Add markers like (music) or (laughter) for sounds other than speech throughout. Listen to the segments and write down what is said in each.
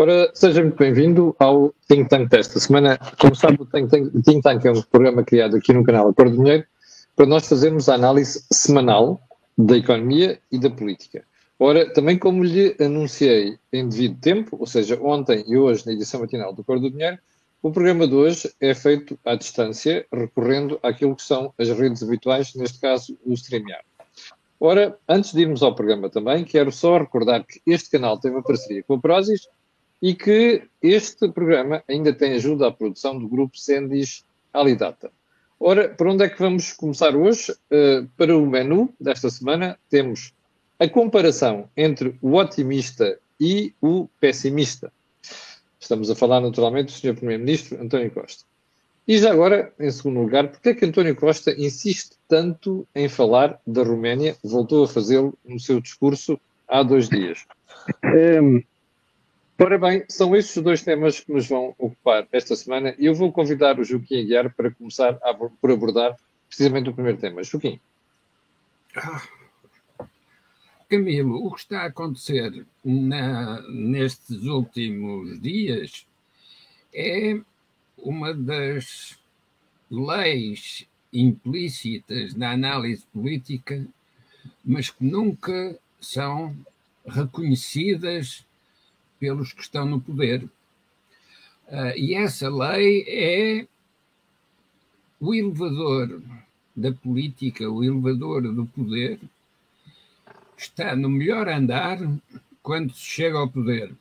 Ora, seja muito bem-vindo ao Think Tank desta semana. Como sabe, o Think Tank, Think Tank é um programa criado aqui no canal Acordo do Dinheiro para nós fazermos a análise semanal da economia e da política. Ora, também como lhe anunciei em devido tempo, ou seja, ontem e hoje na edição matinal do Acordo do Dinheiro, o programa de hoje é feito à distância, recorrendo àquilo que são as redes habituais, neste caso o StreamYard. Ora, antes de irmos ao programa também, quero só recordar que este canal tem uma parceria com a Prozis e que este programa ainda tem ajuda à produção do grupo Sendis Alidata. Ora, por onde é que vamos começar hoje? Uh, para o menu desta semana, temos a comparação entre o otimista e o pessimista. Estamos a falar naturalmente do Sr. Primeiro-Ministro António Costa. E já agora, em segundo lugar, porque é que António Costa insiste tanto em falar da Roménia? Voltou a fazê-lo no seu discurso há dois dias. Um, Ora bem, são estes dois temas que nos vão ocupar esta semana e eu vou convidar o Joaquim Aguiar para começar a, por abordar precisamente o primeiro tema. Joaquim. Ah, Camilo, o que está a acontecer na, nestes últimos dias é uma das leis implícitas na análise política, mas que nunca são reconhecidas pelos que estão no poder. Uh, e essa lei é o elevador da política, o elevador do poder, está no melhor andar quando se chega ao poder.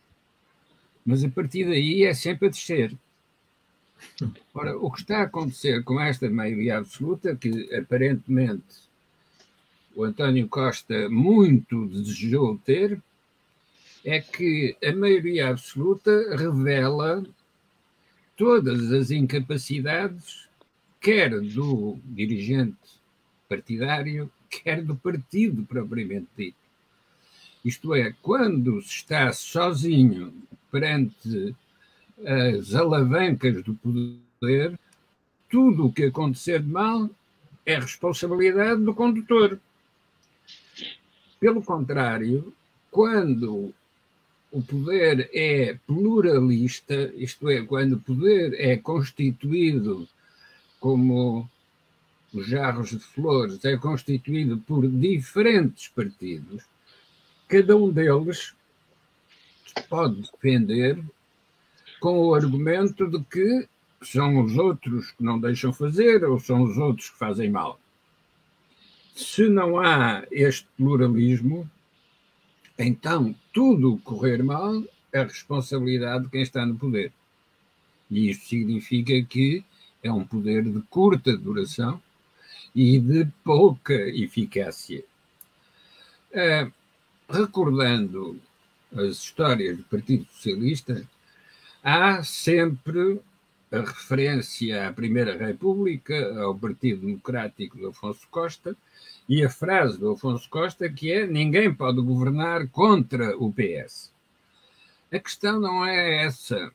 Mas a partir daí é sempre a descer. Ora, o que está a acontecer com esta maioria absoluta, que aparentemente o António Costa muito desejou ter, é que a maioria absoluta revela todas as incapacidades, quer do dirigente partidário, quer do partido propriamente dito. Isto é, quando se está sozinho perante as alavancas do poder, tudo o que acontecer de mal é responsabilidade do condutor. Pelo contrário, quando o poder é pluralista, isto é, quando o poder é constituído como os jarros de flores, é constituído por diferentes partidos, cada um deles pode defender com o argumento de que são os outros que não deixam fazer ou são os outros que fazem mal. Se não há este pluralismo, então, tudo correr mal é responsabilidade de quem está no poder. E isto significa que é um poder de curta duração e de pouca eficácia. Uh, recordando as histórias do Partido Socialista, há sempre a referência à Primeira República, ao Partido Democrático de Afonso Costa, e a frase do Afonso Costa que é ninguém pode governar contra o PS. A questão não é essa,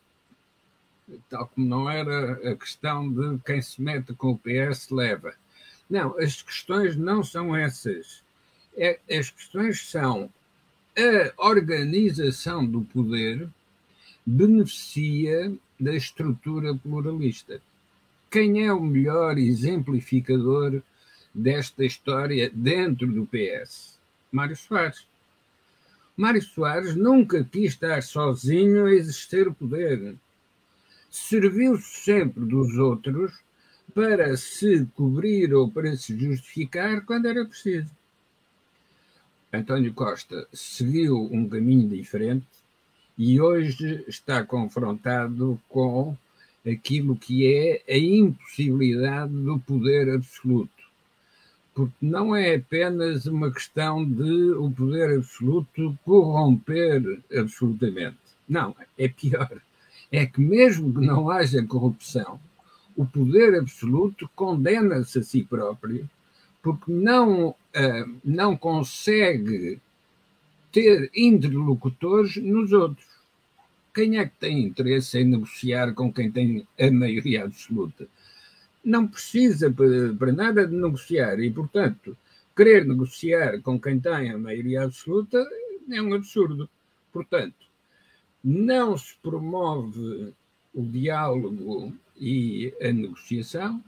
tal como não era a questão de quem se mete com o PS leva. Não, as questões não são essas. É, as questões são a organização do poder beneficia da estrutura pluralista. Quem é o melhor exemplificador desta história dentro do PS? Mário Soares. Mário Soares nunca quis estar sozinho a exercer o poder. Serviu-se sempre dos outros para se cobrir ou para se justificar quando era preciso. António Costa seguiu um caminho diferente e hoje está confrontado com aquilo que é a impossibilidade do poder absoluto. Porque não é apenas uma questão de o poder absoluto corromper absolutamente. Não, é pior. É que mesmo que não haja corrupção, o poder absoluto condena-se a si próprio porque não, uh, não consegue ter interlocutores nos outros. Quem é que tem interesse em negociar com quem tem a maioria absoluta? Não precisa para nada de negociar e, portanto, querer negociar com quem tem a maioria absoluta é um absurdo. Portanto, não se promove o diálogo e a negociação,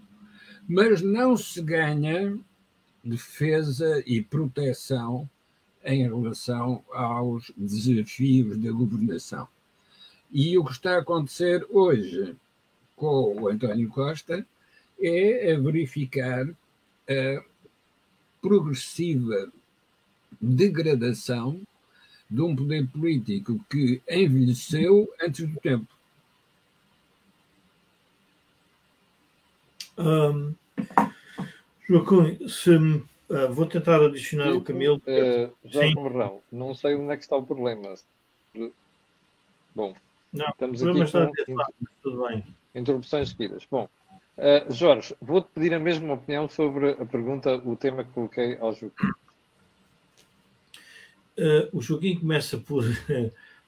mas não se ganha defesa e proteção em relação aos desafios da governação. E o que está a acontecer hoje com o António Costa é a verificar a progressiva degradação de um poder político que envelheceu antes do tempo. Um, Joaquim, se, uh, vou tentar adicionar o Camilo. Uh, Jorge Morrão, não sei onde é que está o problema. Bom, não, estamos aqui está com lado, tudo bem. interrupções seguidas. Bom, uh, Jorge, vou-te pedir a mesma opinião sobre a pergunta, o tema que coloquei ao Joaquim. Uh, o Joaquim começa por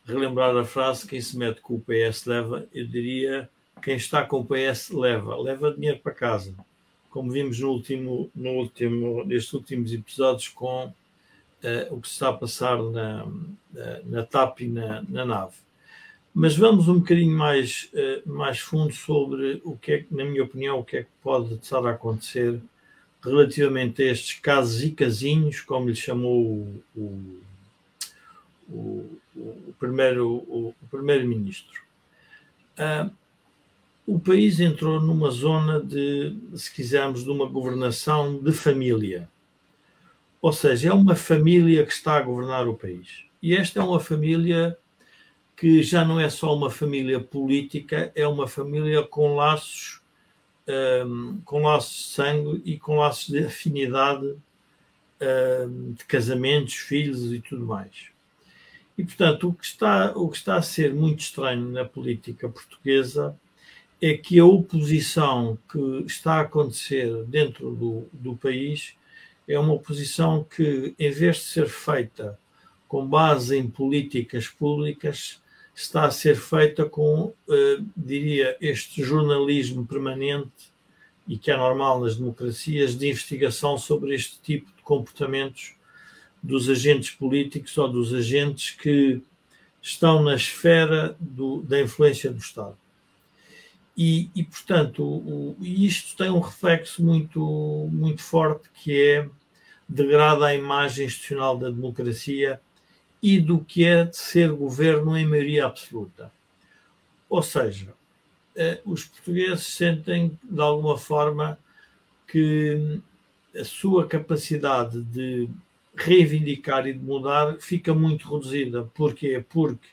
relembrar a frase: quem se mete com o PS leva. Eu diria: quem está com o PS leva, leva dinheiro para casa. Como vimos no último, no último, nestes últimos episódios com uh, o que se está a passar na, na, na TAP e na, na nave. Mas vamos um bocadinho mais, uh, mais fundo sobre o que é que, na minha opinião, o que é que pode estar a acontecer relativamente a estes casos e casinhos, como lhe chamou o, o o, o primeiro primeiro-ministro. Uh, o país entrou numa zona de, se quisermos, de uma governação de família. Ou seja, é uma família que está a governar o país. E esta é uma família que já não é só uma família política, é uma família com laços, um, com laços de sangue e com laços de afinidade um, de casamentos, filhos e tudo mais. E, portanto, o que, está, o que está a ser muito estranho na política portuguesa é que a oposição que está a acontecer dentro do, do país é uma oposição que, em vez de ser feita com base em políticas públicas, está a ser feita com, eh, diria, este jornalismo permanente e que é normal nas democracias de investigação sobre este tipo de comportamentos dos agentes políticos ou dos agentes que estão na esfera do, da influência do Estado. E, e portanto, o, isto tem um reflexo muito, muito forte que é degrada a imagem institucional da democracia e do que é ser governo em maioria absoluta. Ou seja, eh, os portugueses sentem de alguma forma que a sua capacidade de reivindicar e de mudar fica muito reduzida. Porquê? Porque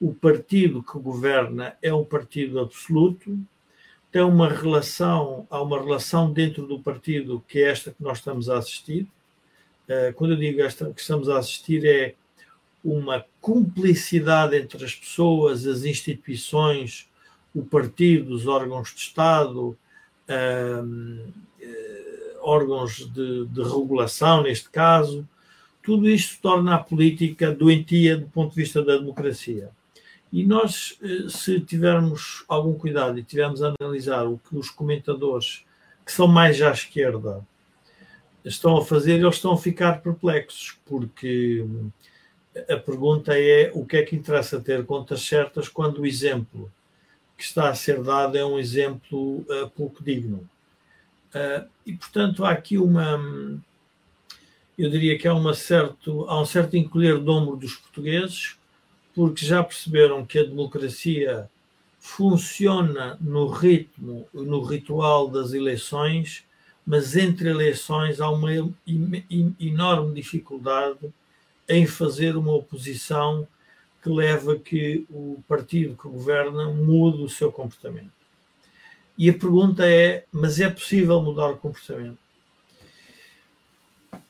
o partido que governa é um partido absoluto, tem uma relação, há uma relação dentro do partido que é esta que nós estamos a assistir. Eh, quando eu digo esta que estamos a assistir, é uma cumplicidade entre as pessoas, as instituições, o partido, os órgãos de Estado, ehm, órgãos de, de, regulação, neste caso, tudo isto torna a política doentia do ponto de vista da democracia. E nós, eh, se tivermos algum cuidado e tivermos a analisar o que os comentadores que são mais à esquerda estão a fazer, eles estão a ficar perplexos, porque a pergunta é o que é que interessa ter contas certas quando o exemplo que está a ser dado é um exemplo uh, pouco digno. Uh, e, portanto, há aqui uma. Eu diria que há, uma certo, há um certo encolher de ombro dos portugueses, porque já perceberam que a democracia funciona no ritmo, no ritual das eleições, mas entre eleições há uma enorme dificuldade em fazer uma oposição que leva que o partido que governa mude o seu comportamento. E a pergunta é: mas é possível mudar o comportamento?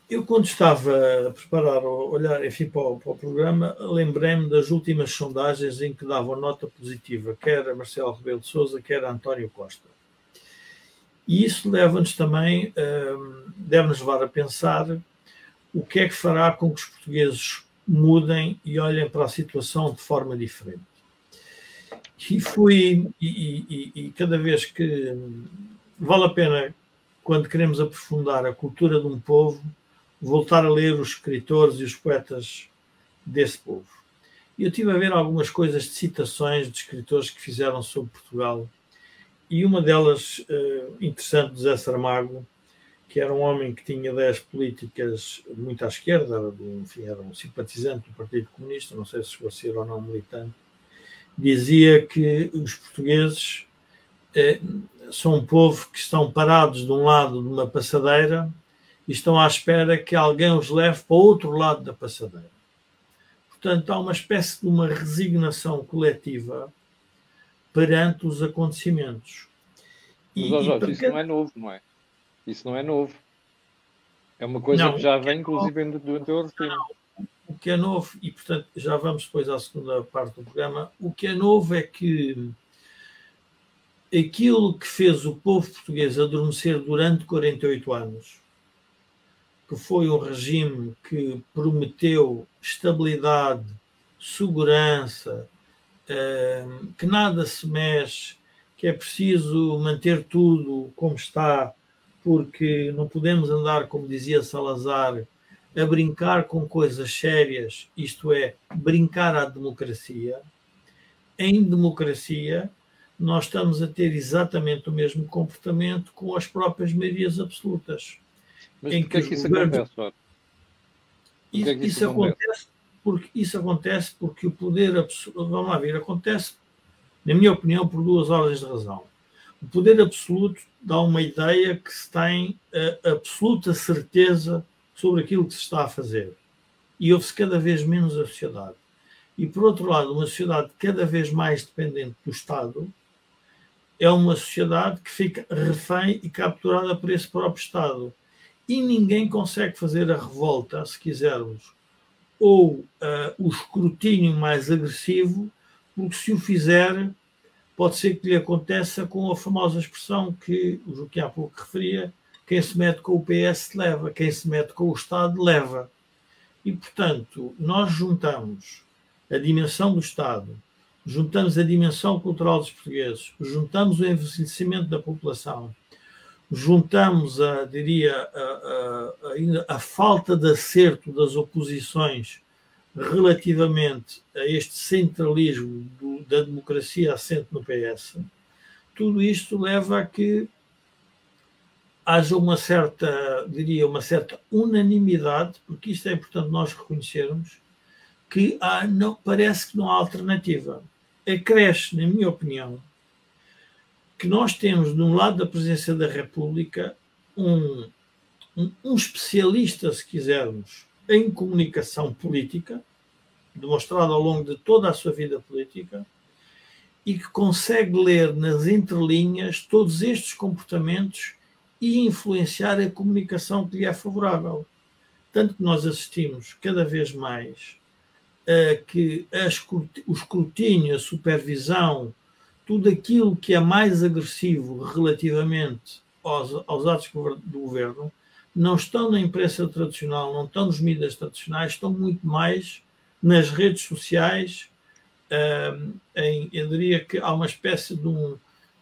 Eu, quando estava a preparar, a olhar, enfim, para o, para o programa, lembrei-me das últimas sondagens em que davam nota positiva, quer a Marcelo Rebelo de Souza, quer a António Costa. E isso leva-nos também, hum, deve-nos levar a pensar o que é que fará com que os portugueses mudem e olhem para a situação de forma diferente. E fui, e, e, e, cada vez que vale a pena, quando queremos aprofundar a cultura de um povo, voltar a ler os escritores e os poetas desse povo. E eu tive a ver algumas coisas de citações de escritores que fizeram sobre Portugal. E uma delas, uh, interessante, de Zé Saramago, que era um homem que tinha ideias políticas muito à esquerda, era, enfim, era um simpatizante do Partido Comunista, não sei se chegou a ser ou não militante, dizia que os portugueses eh, são um povo que estão parados de um lado de uma passadeira e estão à espera que alguém os leve para o outro lado da passadeira. Portanto, há uma espécie de uma resignação coletiva perante os acontecimentos. Mas, e, Jorge, isso não é novo, não é? Isso não é novo. É uma coisa não, que já vem, é inclusive, do, do anterior. O que é novo, e portanto já vamos depois à segunda parte do programa, o que é novo é que aquilo que fez o povo português adormecer durante 48 anos, que foi um regime que prometeu estabilidade, segurança, eh, que nada se mexe, que é preciso manter tudo como está, porque não podemos andar, como dizia Salazar, a brincar com coisas sérias, isto é, brincar à democracia. Em democracia, nós estamos a ter exatamente o mesmo comportamento com as próprias maiorias absolutas. Mas em que, é que isso governos... acontece? Isso, é isso, isso acontece porque isso acontece porque o poder absoluto, vamos lá ver, acontece, na minha opinião, por duas ordens de razão. O poder absoluto dá uma ideia que se tem a absoluta certeza sobre aquilo que se está a fazer. E ouve-se cada vez menos a sociedade. E, por outro lado, uma sociedade cada vez mais dependente do Estado é uma sociedade que fica refém e capturada por esse próprio Estado. E ninguém consegue fazer a revolta, se quisermos, ou uh, o escrutínio mais agressivo, porque se o fizer, pode ser que lhe aconteça com a famosa expressão que o Joaquim há pouco referia: quem se mete com o PS leva, quem se mete com o Estado leva. E, portanto, nós juntamos a dimensão do Estado, juntamos a dimensão cultural dos portugueses, juntamos o envelhecimento da população, juntamos a, diria, a, a, a, falta de acerto das oposições relativamente a este centralismo do, da democracia assente no PS, tudo isto leva a que haja uma certa, diria, uma certa unanimidade, porque isto é importante nós reconhecermos, que há, não, parece que não há alternativa. Acresce, na minha opinião, que nós temos, de um lado da presidência da República, um, um, um especialista, se quisermos, em comunicação política, demonstrado ao longo de toda a sua vida política, e que consegue ler nas entrelinhas todos estes comportamentos e influenciar a comunicação que lhe é favorável. Tanto que nós assistimos cada vez mais a que o escrutínio, a supervisão, tudo aquilo que é mais agressivo relativamente aos, aos atos do governo, não estão na imprensa tradicional, não estão nos mídias tradicionais, estão muito mais nas redes sociais. em, eu diria que há uma espécie de um.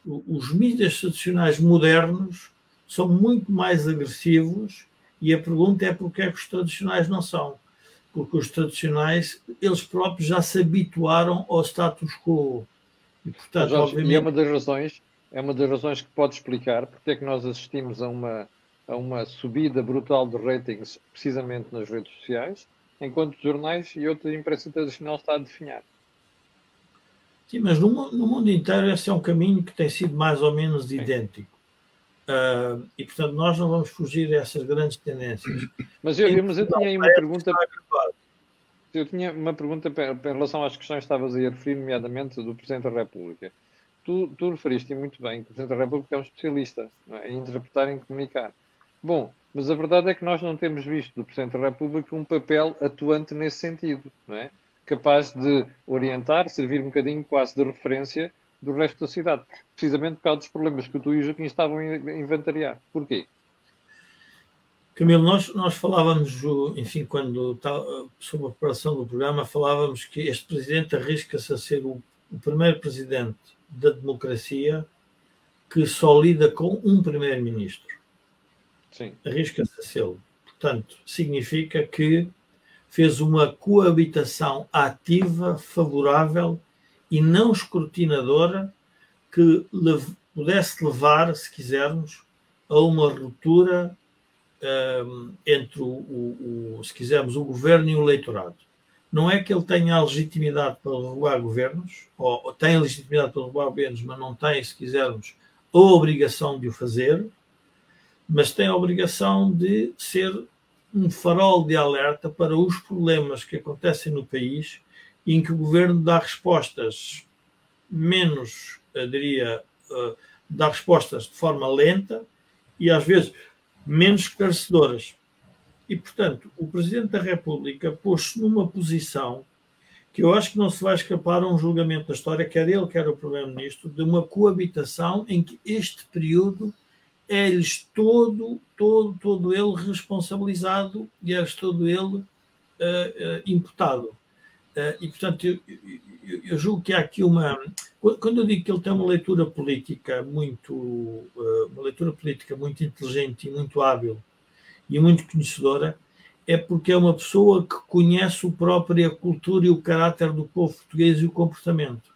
Os mídias tradicionais modernos são muito mais agressivos e a pergunta é porque é que os tradicionais não são. Porque os tradicionais, eles próprios já se habituaram ao status quo e, portanto, Jorge, obviamente... e é uma das razões, é uma das razões que pode explicar porque é que nós assistimos a uma, a uma subida brutal de ratings precisamente nas redes sociais, enquanto os jornais e outra imprensa tradicional está a definhar. Sim, mas no, no, mundo inteiro esse é um caminho que tem sido mais ou menos Sim. idêntico. Uh, e, portanto, nós não vamos fugir a essas grandes tendências. Mas eu, mas eu tinha aí uma pergunta eu tinha uma pergunta em relação às questões que estavas a referir, nomeadamente do Presidente da República. Tu, tu referiste muito bem que o Presidente da República é um especialista é? em interpretar e em comunicar. Bom, mas a verdade é que nós não temos visto do Presidente da República um papel atuante nesse sentido, não é? capaz de orientar, servir um bocadinho quase de referência do resto da cidade, precisamente por causa dos problemas que tu e o Joaquim estavam a inventariar. Porquê? Camilo, nós, nós falávamos, enfim, quando sobre a preparação do programa, falávamos que este presidente arrisca-se a ser o, o, primeiro presidente da democracia que só lida com um primeiro-ministro. Arrisca-se a ser. Portanto, significa que fez uma coabitação ativa, favorável e não escrutinadora que pudesse levar, se quisermos, a uma ruptura um, entre, o, o, o, se quisermos, o governo e o eleitorado. Não é que ele tenha a legitimidade para derrubar governos, ou, ou tem a legitimidade para derrubar governos, mas não tem, se quisermos, a obrigação de o fazer, mas tem a obrigação de ser um farol de alerta para os problemas que acontecem no país e em que o governo dá respostas menos, eu diria, uh, dá respostas de forma lenta e às vezes menos esclarecedoras. E, portanto, o Presidente da República pôs-se numa posição que eu acho que não se vai escapar a um julgamento da história, quer ele, quer o Primeiro-Ministro, de uma coabitação em que este período é-lhes todo, todo, todo ele responsabilizado e é-lhes todo ele uh, uh, imputado. Uh, e, portanto, eu, eu, eu, julgo que há aqui uma. Quando eu digo que ele tem uma leitura política muito. uma leitura política muito inteligente e muito hábil e muito conhecedora, é porque é uma pessoa que conhece a própria cultura e o caráter do povo português e o comportamento.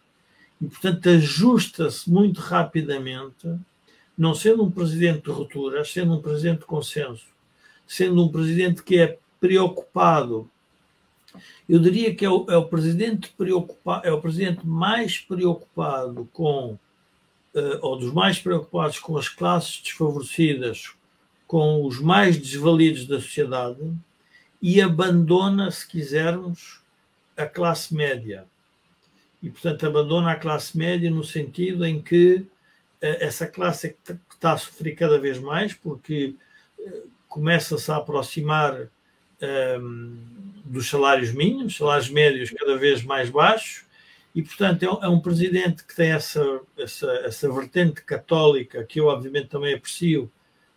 E, portanto, ajusta-se muito rapidamente, não sendo um presidente de rupturas, sendo um presidente de consenso, sendo um presidente que é preocupado. Eu diria que é o, é o presidente preocupado, é o presidente mais preocupado com, uh, ou dos mais preocupados com as classes desfavorecidas, com os mais desvalidos da sociedade, e abandona, se quisermos, a classe média. E, portanto, abandona a classe média no sentido em que eh, essa classe que está a sofrer cada vez mais, porque eh, começa-se a aproximar um, ehm, dos salários mínimos, salários médios cada vez mais baixos, e, portanto, é um, é um presidente que tem essa, essa, essa vertente católica, que eu, obviamente, também aprecio,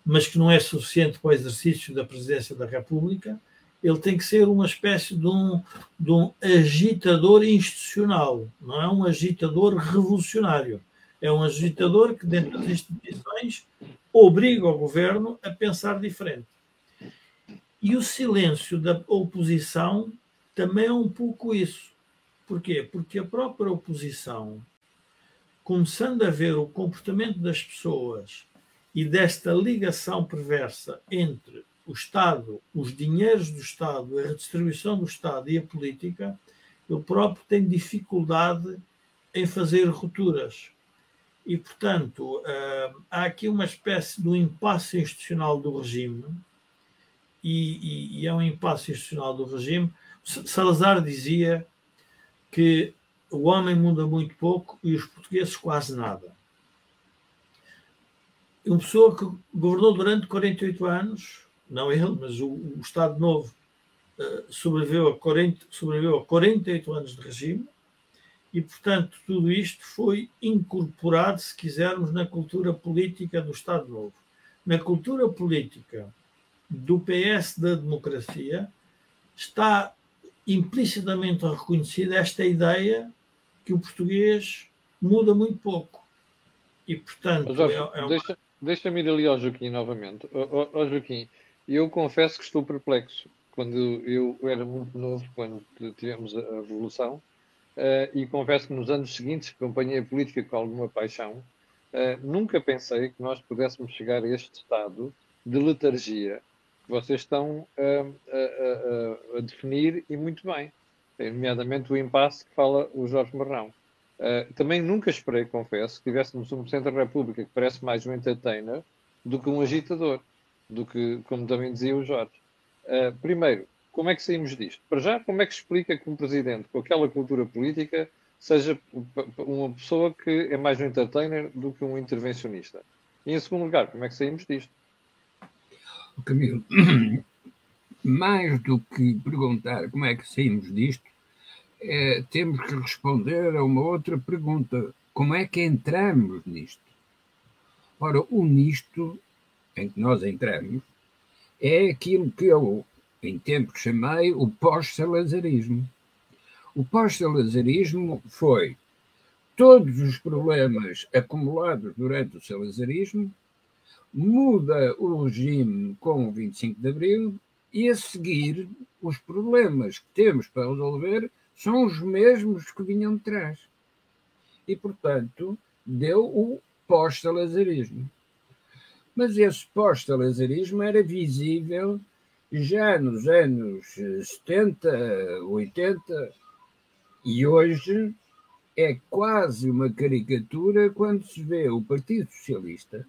mas que não é suficiente para o exercício da presidência da República ele tem que ser uma espécie de um, de um agitador institucional, não é um agitador revolucionário. É um agitador que, dentro das instituições, obriga o governo a pensar diferente. E o silêncio da oposição também é um pouco isso. Porquê? Porque a própria oposição, começando a ver o comportamento das pessoas e desta ligação perversa entre o Estado, os dinheiros do Estado, a redistribuição do Estado e a política, ele próprio tem dificuldade em fazer rupturas. E, portanto, uh, há aqui uma espécie de um impasse institucional do regime, e, e, e é um impasse institucional do regime. Salazar dizia que o homem muda muito pouco e os portugueses quase nada. Uma pessoa que governou durante 48 anos, não ele, mas o, o Estado Novo, uh, sobreviveu, a 40, sobreviveu a 48 anos de regime e, portanto, tudo isto foi incorporado, se quisermos, na cultura política do Estado Novo. Na cultura política do PS da democracia está implicitamente reconhecida esta ideia que o português muda muito pouco. E, portanto, Jorge, é, é uma... deixa, deixa-me ir ali ao Joaquim novamente. Ó Joaquim, eu confesso que estou perplexo. Quando eu era muito novo, quando tivemos a Revolução, e confesso que nos anos seguintes acompanhei a política com alguma paixão, uh, nunca pensei que nós pudéssemos chegar a este estado de letargia que vocês estão uh, a, a, a, definir e muito bem, nomeadamente o impasse que fala o Jorge Marrão. Uh, também nunca esperei, confesso, que tivéssemos um Presidente da República que parece mais um entertainer do que um agitador do que, como também dizia o Jorge. Uh, primeiro, como é que saímos disto? Para já, como é que explica que um presidente com aquela cultura política seja uma pessoa que é mais um entertainer do que um intervencionista? E em segundo lugar, como é que saímos disto? Camilo, (clears throat) mais do que perguntar como é que saímos disto, é, temos que responder a uma outra pergunta: como é que entramos nisto? Ora, o nisto em que nós entramos é aquilo que eu, em tempo, chamei o pós-salazarismo. O pós-salazarismo foi todos os problemas acumulados durante o salazarismo, muda o regime com o 25 de Abril e a seguir os problemas que temos para resolver são os mesmos que vinham de trás. E, portanto, deu o pós-salazarismo. Mas esse pós-salazarismo era visível já nos anos 70, 80 e hoje é quase uma caricatura quando se vê o Partido Socialista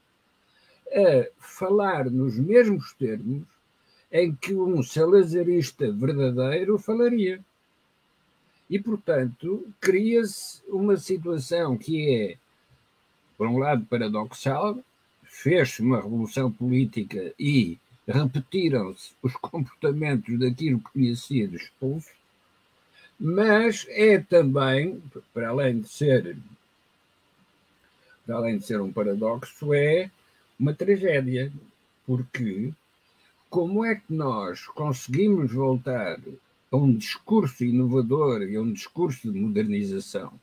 a falar nos mesmos termos em que um salazarista verdadeiro falaria. E, portanto, cria-se uma situação que é, por um lado, paradoxal, fez-se uma revolução política e repetiram-se os comportamentos daquilo que tinha sido expulso, mas é também, para além de ser, para além de ser um paradoxo, é uma tragédia, porque como é que nós conseguimos voltar a um discurso inovador e a um discurso de modernização,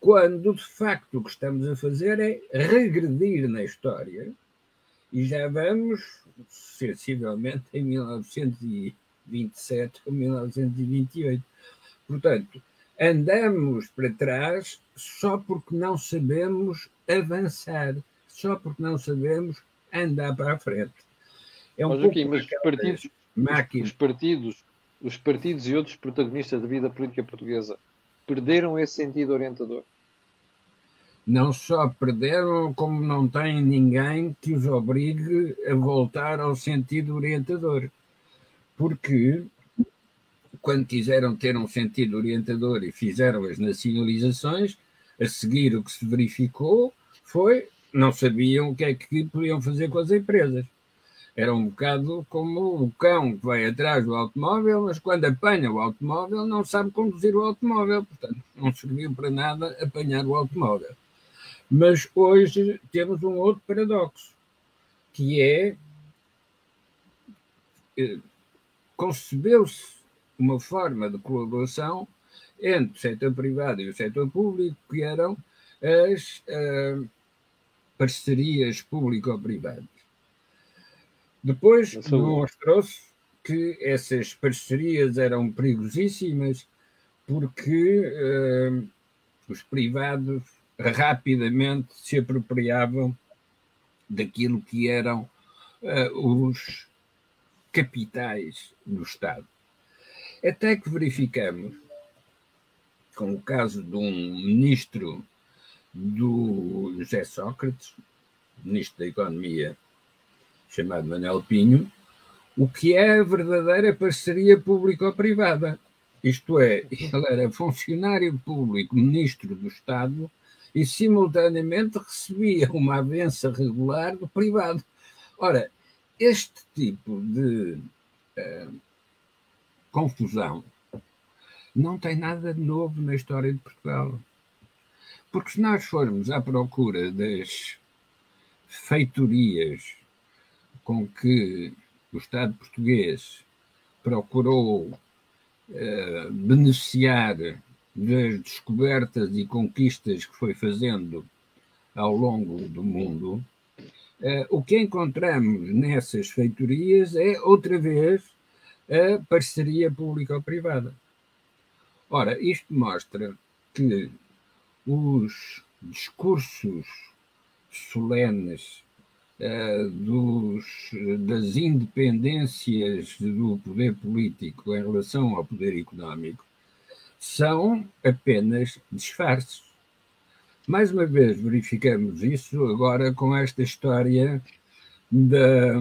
quando de facto o que estamos a fazer é regredir na história e já vamos sensivelmente em 1927 ou 1928. Portanto, andamos para trás só porque não sabemos avançar, só porque não sabemos andar para a frente. É um mas, pouco mas os partidos, os partidos, os partidos e outros protagonistas da vida política portuguesa perderam esse sentido orientador? Não só perderam, como não têm ninguém que os obrigue a voltar ao sentido orientador. Porque quando quiseram ter um sentido orientador e fizeram as nacionalizações, a seguir o que se verificou foi não sabiam o que é que podiam fazer com as empresas. Era um bocado como o cão que vai atrás do automóvel, mas quando apanha o automóvel não sabe conduzir o automóvel, portanto não serviu para nada apanhar o automóvel. Mas hoje temos um outro paradoxo, que é eh, concebeu-se uma forma de colaboração entre o setor privado e o setor público, que eram as uh, parcerias público-privadas. Depois demonstrou-se que essas parcerias eram perigosíssimas porque uh, os privados rapidamente se apropriavam daquilo que eram uh, os capitais do Estado. Até que verificamos, com o caso de um ministro do José Sócrates, ministro da Economia, chamado Manuel Pinho, o que é a verdadeira parceria público-privada. Isto é, ele era funcionário público, ministro do Estado, e simultaneamente recebia uma avença regular do privado. Ora, este tipo de uh, confusão não tem nada de novo na história de Portugal. Porque se nós formos à procura das feitorias com que o Estado português procurou uh, beneficiar das descobertas e conquistas que foi fazendo ao longo do mundo, uh, o que encontramos nessas feitorias é, outra vez, a parceria público-privada. Ora, isto mostra que os discursos solenes uh, dos, das independências do poder político em relação ao poder económico são apenas disfarces. Mais uma vez verificamos isso agora com esta história da,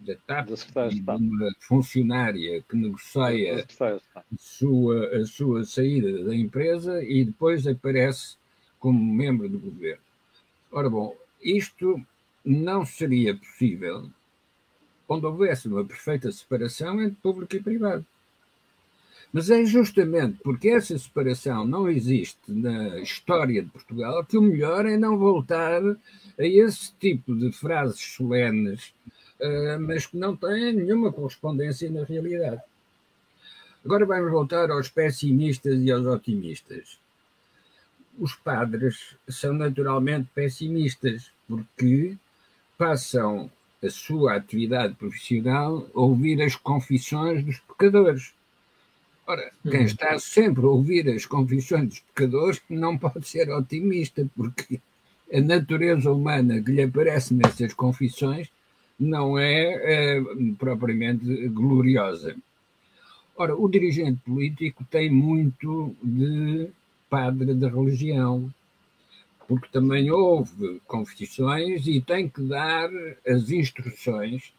da TAP, de uma funcionária que negocia a sua, a sua saída da empresa e depois aparece como membro do governo. Ora bom, isto não seria possível onde houvesse uma perfeita separação entre público e privado. Mas é justamente porque essa separação não existe na história de Portugal que o melhor é não voltar a esse tipo de frases solenes, uh, mas que não têm nenhuma correspondência na realidade. Agora vamos voltar aos pessimistas e aos otimistas. Os padres são naturalmente pessimistas, porque passam a sua atividade profissional ouvir as confissões dos pecadores. Ora, quem uhum. está sempre a ouvir as confissões dos pecadores não pode ser otimista, porque a natureza humana que lhe aparece nessas confissões não é, é propriamente gloriosa. Ora, o dirigente político tem muito de padre da religião, porque também houve confissões e tem que dar as instruções,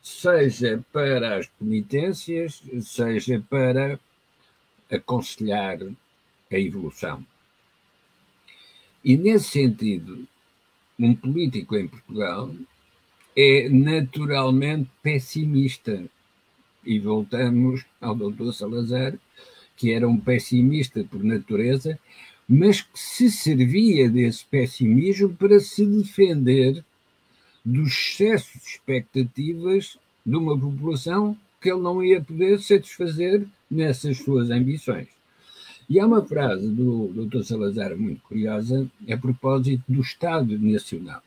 seja para as penitências, seja para aconselhar a evolução. E nesse sentido, um político em Portugal é naturalmente pessimista. E voltamos ao doutor Salazar, que era um pessimista por natureza, mas que se servia desse pessimismo para se defender dos excessos de expectativas de uma população que ele não ia poder satisfazer nessas suas ambições. E há uma frase do Dr. Salazar muito curiosa a propósito do Estado Nacional.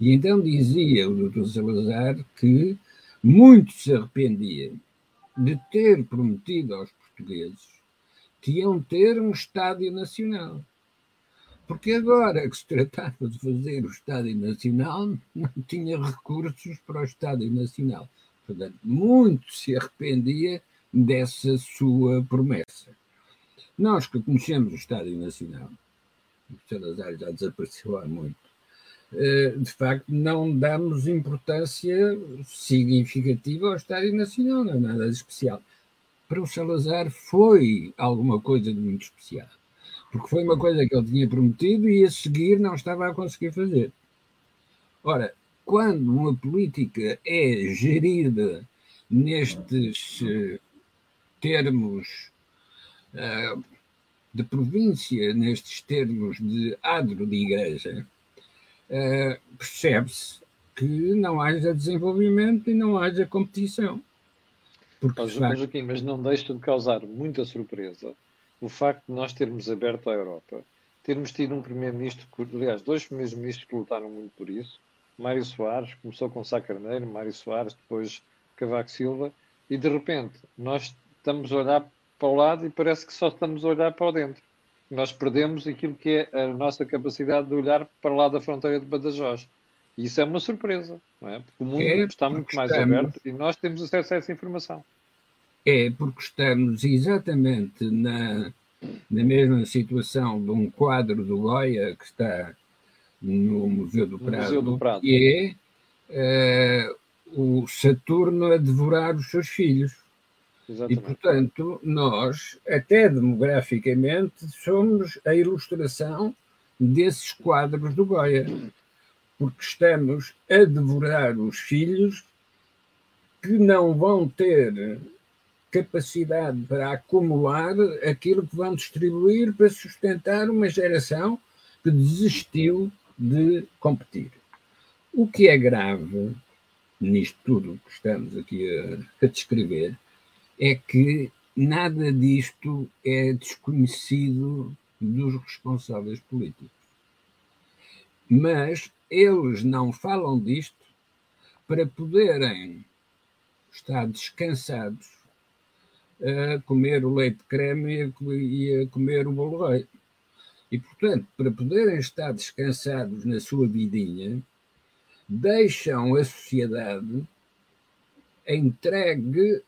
E então dizia o Dr. Salazar que muito se arrependia de ter prometido aos portugueses que iam ter um Estádio Nacional. Porque agora que se tratava de fazer o Estádio Nacional, não tinha recursos para o Estádio Nacional. Portanto, muito se arrependia dessa sua promessa. Nós que conhecemos o Estádio Nacional, o Salazar já desapareceu há muito, eh, de facto não damos importância significativa ao Estádio Nacional, não é nada de especial. Para o Salazar foi alguma coisa de muito especial, porque foi uma coisa que ele tinha prometido e a seguir não estava a conseguir fazer. Ora, quando uma política é gerida nestes uh, termos uh, de província, nestes termos de adro de igreja, uh, percebe-se que não haja desenvolvimento e não haja competição. Porque, mas, facto... Joaquim, mas não deixa de causar muita surpresa o facto de nós termos aberto a Europa, termos tido um primeiro-ministro, aliás, dois primeiros ministros que lutaram muito por isso, Mário Soares, começou com Sá Carneiro, Mário Soares, depois Cavaco Silva, e de repente nós estamos a olhar para o lado e parece que só estamos a olhar para o dentro. Nós perdemos aquilo que é a nossa capacidade de olhar para lá da fronteira de Badajoz. E isso é uma surpresa, não é? Porque o mundo é está muito mais estamos... aberto e nós temos acesso a essa informação. É porque estamos exatamente na, na mesma situação de um quadro do Goya que está no Museu do Prado, Museu do Prado. que é uh, o Saturno a devorar os seus filhos. Exatamente. E, portanto, nós, até demograficamente, somos a ilustração desses quadros do Goya, porque estamos a devorar os filhos que não vão ter capacidade para acumular aquilo que vão distribuir para sustentar uma geração que desistiu de competir. O que é grave nisto tudo que estamos aqui a, a descrever é que nada disto é desconhecido dos responsáveis políticos. Mas eles não falam disto para poderem estar descansados a comer o leite de creme e a comer o bolo rei. E, portanto, para poderem estar descansados na sua vidinha, deixam a sociedade entregue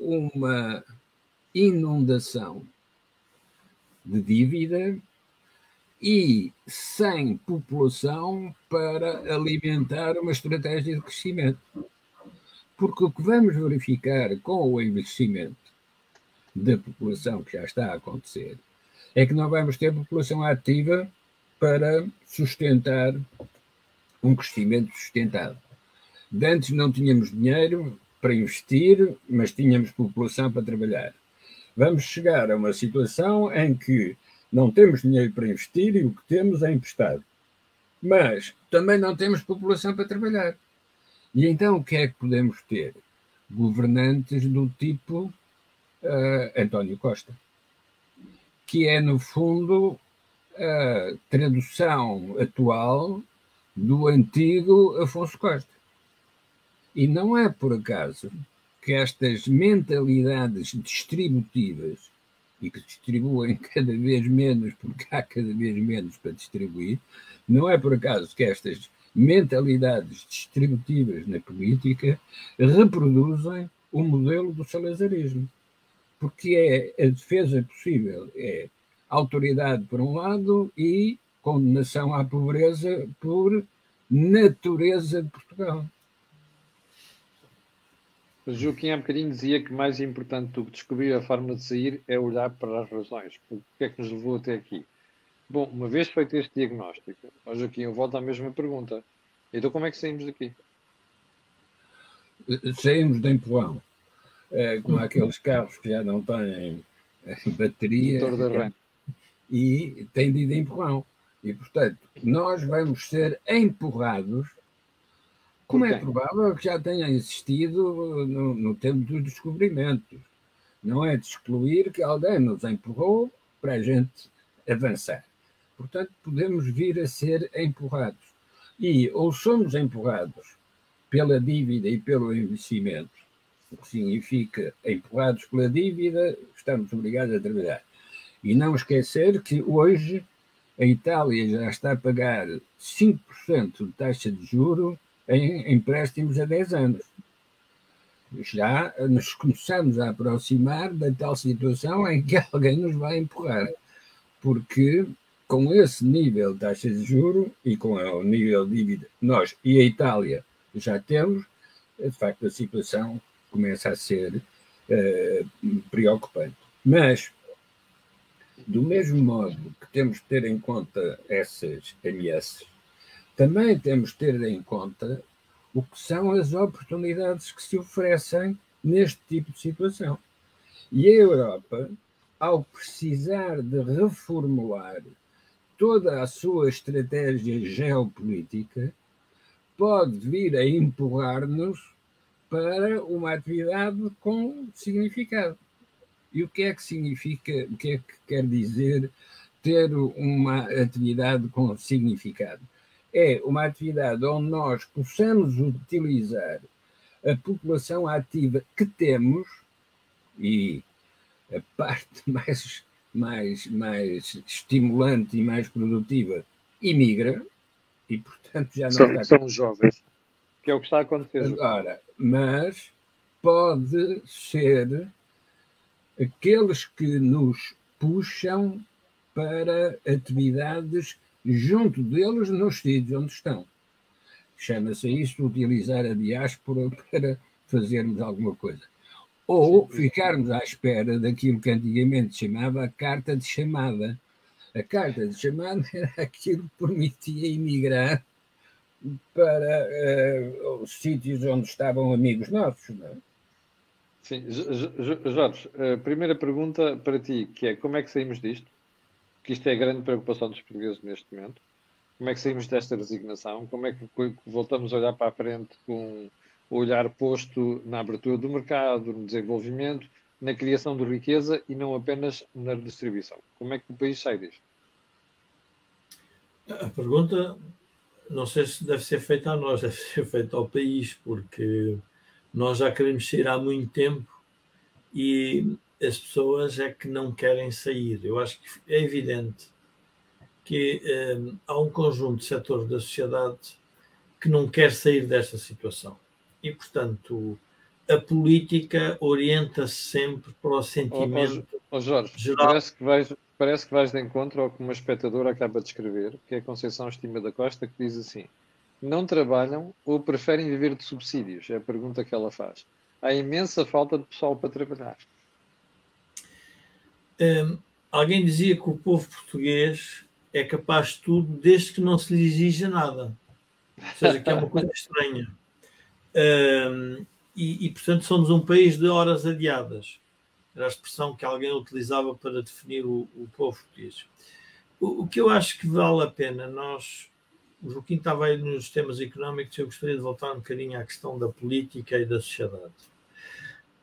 uma inundação de dívida e sem população para alimentar uma estratégia de crescimento. Porque o que vamos verificar com o envelhecimento da população que já está a acontecer é que não vamos ter população ativa para sustentar um crescimento sustentado. De antes não tínhamos dinheiro para investir, mas tínhamos população para trabalhar. Vamos chegar a uma situação em que não temos dinheiro para investir e o que temos é emprestado. Mas também não temos população para trabalhar. E então o que é que podemos ter? Governantes do tipo uh, António Costa que é, no fundo, a tradução atual do antigo Afonso Costa. E não é por acaso que estas mentalidades distributivas e que distribuem (laughs) cada vez menos, porque há cada vez menos para distribuir, não é por acaso que estas mentalidades distributivas na política reproduzem o modelo do salazarismo. Porque é a defesa possível, é autoridade por um lado e condenação à pobreza por natureza de Portugal. O Joaquim há um bocadinho dizia que mais importante do que descobrir a forma de sair é olhar para as razões. O que é que nos levou até aqui? Bom, uma vez feito este diagnóstico, ó Joaquim, eu volto à mesma pergunta. Então como é que saímos daqui? Saímos de empurrão. É, com aqueles carros que já não têm eh, bateria e têm de ir de empurrão. E, portanto, nós vamos ser empurrados como é provável que já tenha existido no, no tempo dos descobrimentos. Não é de excluir que alguém nos empurrou para a gente avançar. Portanto, podemos vir a ser empurrados. E ou somos empurrados pela dívida e pelo investimento, o que significa empurrados pela dívida, estamos obrigados a trabalhar. E não esquecer que hoje a Itália já está a pagar 5% de taxa de juro em empréstimos a 10 anos. Já nos começamos a aproximar da tal situação em que (laughs) alguém nos vai empurrar, porque com esse nível de taxa de juro e com o nível de dívida nós e a Itália já temos, de facto a situação começa a ser uh, preocupante. Mas, do mesmo modo que temos de ter em conta essas ameaças, também temos de ter em conta o que são as oportunidades que se oferecem neste tipo de situação. E a Europa, ao precisar de reformular toda a sua estratégia geopolítica, pode vir a empurrar-nos para uma atividade com significado. E o que é que significa, o que é que quer dizer ter uma atividade com significado? É uma atividade onde nós possamos utilizar a população ativa que temos e a parte (laughs) mais, mais, mais estimulante e mais produtiva imigra e, portanto, já não são, está... São jovens, que é o que está a acontecer. Agora, mas pode ser aqueles que nos puxam para atividades junto deles nos sítios onde estão. Chama-se isso utilizar a diáspora para fazermos alguma coisa. Ou ficarmos à espera daquilo que antigamente chamava a carta de chamada. A carta de chamada (laughs) era aquilo que permitia emigrar para uh, os sítios onde estavam amigos nossos. Não é? Sim, Jorge, a primeira pergunta para ti, que é como é que saímos disto? Que isto é a grande preocupação dos portugueses neste momento. Como é que saímos desta resignação? Como é que voltamos a olhar para a frente com o olhar posto na abertura do mercado, no desenvolvimento, na criação de riqueza e não apenas na redistribuição? Como é que o país sai disto? A pergunta não sei se deve ser feita a nós, (laughs) deve ser feita ao país, porque nós já queremos sair há muito tempo e as pessoas é que não querem sair. Eu acho que é evidente que um, há um conjunto de setores da sociedade que não quer sair desta situação. E, portanto, a política orienta-se sempre para o sentimento. Oh, oh, Jorge, geral. Parece, que vais, parece que vais de encontro ao que uma espectadora acaba de escrever, que é a Conceição Estima da Costa, que diz assim: não trabalham ou preferem viver de subsídios? É a pergunta que ela faz. Há imensa falta de pessoal para trabalhar. Alguém dizia que o povo português é capaz de tudo desde que não se lhe exija nada. Ou seja, que é uma coisa estranha. E, e, portanto, somos um país de horas adiadas. Era a expressão que alguém utilizava para definir o, o povo português. O, o, que eu acho que vale a pena, nós. O Joaquim estava aí nos temas económicos, eu gostaria de voltar um bocadinho à questão da política e da sociedade.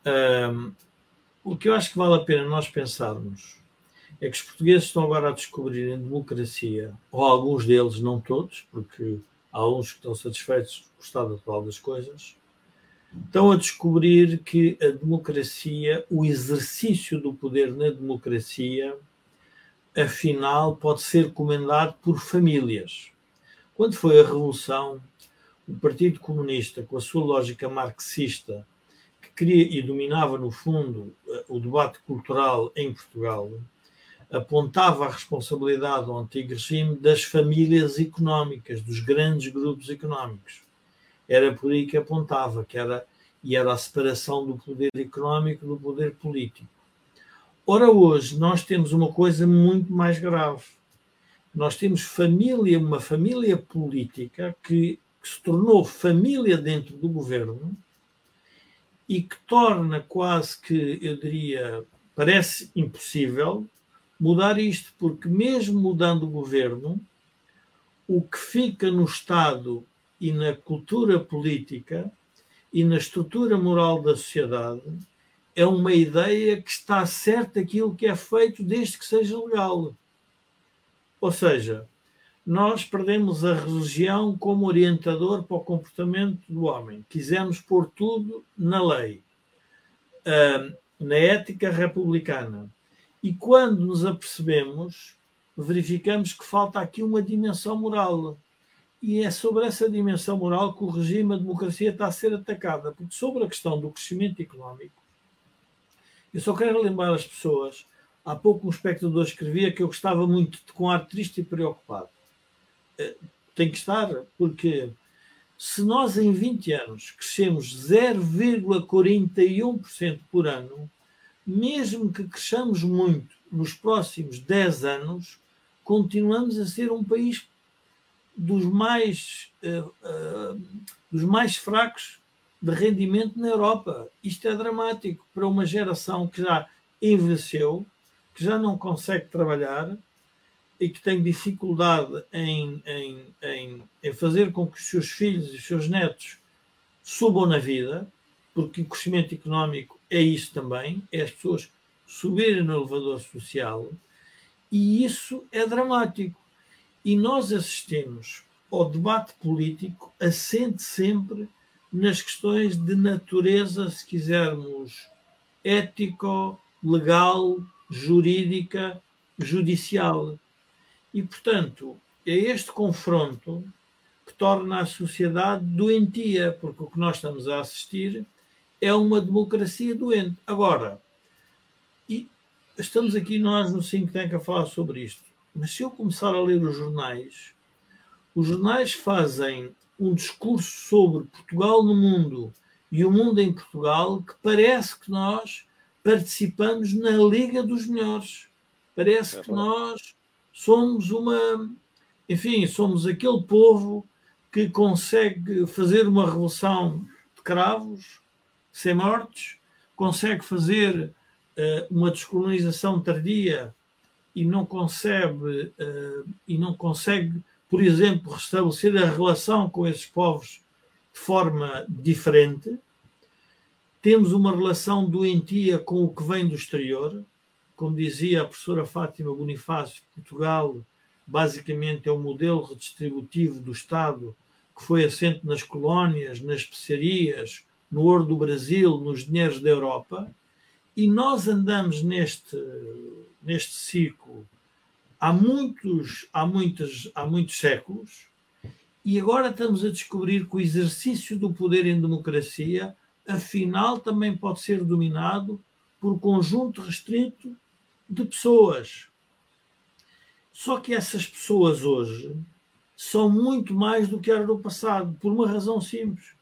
Um, o que eu acho que vale a pena nós pensarmos é que os portugueses estão agora a descobrir em democracia, ou alguns deles, não todos, porque há uns que estão satisfeitos com o estado atual das coisas, estão a descobrir que a democracia, o exercício do poder na democracia, afinal pode ser comandado por famílias. Quando foi a Revolução, o Partido Comunista, com a sua lógica marxista, queria e dominava, no fundo, o debate cultural em Portugal, apontava a responsabilidade ao antigo regime das famílias económicas, dos grandes grupos económicos. Era por aí que apontava, que era, e era a separação do poder económico do poder político. Ora, hoje nós temos uma coisa muito mais grave. Nós temos família, uma família política que, que se tornou família dentro do governo e que torna quase que, eu diria, parece impossível mudar isto, porque mesmo mudando o governo, o que fica no Estado e na cultura política e na estrutura moral da sociedade é uma ideia que está certa aquilo que é feito desde que seja legal. Ou seja, nós perdemos a religião como orientador para o comportamento do homem. Quisemos pôr tudo na lei, na ética republicana. E quando nos apercebemos, verificamos que falta aqui uma dimensão moral. E é sobre essa dimensão moral que o regime, a democracia, está a ser atacada. Porque sobre a questão do crescimento económico, eu só quero lembrar as pessoas. Há pouco um espectador escrevia que eu gostava muito de com ar triste e preocupado. Tem que estar, porque se nós em 20 anos crescemos 0,41% por ano, mesmo que cresçamos muito nos próximos 10 anos, continuamos a ser um país dos mais, uh, uh, dos mais fracos de rendimento na Europa. Isto é dramático para uma geração que já envelheceu, que já não consegue trabalhar e que tem dificuldade em, em, em, em fazer com que os seus filhos e os seus netos subam na vida, porque o crescimento económico é isso também, é as pessoas subirem no elevador social, e isso é dramático. E nós assistimos ao debate político assente sempre nas questões de natureza, se quisermos, ético, legal, jurídica, judicial. E, portanto, é este confronto que torna a sociedade doentia, porque o que nós estamos a assistir é uma democracia doente. Agora, e estamos aqui nós no Think Tank a falar sobre isto, mas se eu começar a ler os jornais, os jornais fazem um discurso sobre Portugal no mundo e o mundo em Portugal que parece que nós participamos na Liga dos Melhores. Parece é que nós somos uma. Enfim, somos aquele povo que consegue fazer uma revolução de cravos sem mortes, consegue fazer uh, uma descolonização tardia e não consegue, uh, e não consegue, por exemplo, restabelecer a relação com esses povos de forma diferente. Temos uma relação doentia com o que vem do exterior. Como dizia a professora Fátima Bonifácio, Portugal basicamente é o modelo redistributivo do Estado que foi assente nas colónias, nas especiarias, no ouro do Brasil, nos dinheiros da Europa, e nós andamos neste, neste ciclo há muitos, há, muitos, há muitos séculos, e agora estamos a descobrir que o exercício do poder em democracia, afinal, também pode ser dominado por um conjunto restrito de pessoas. Só que essas pessoas hoje são muito mais do que era no passado, por uma razão simples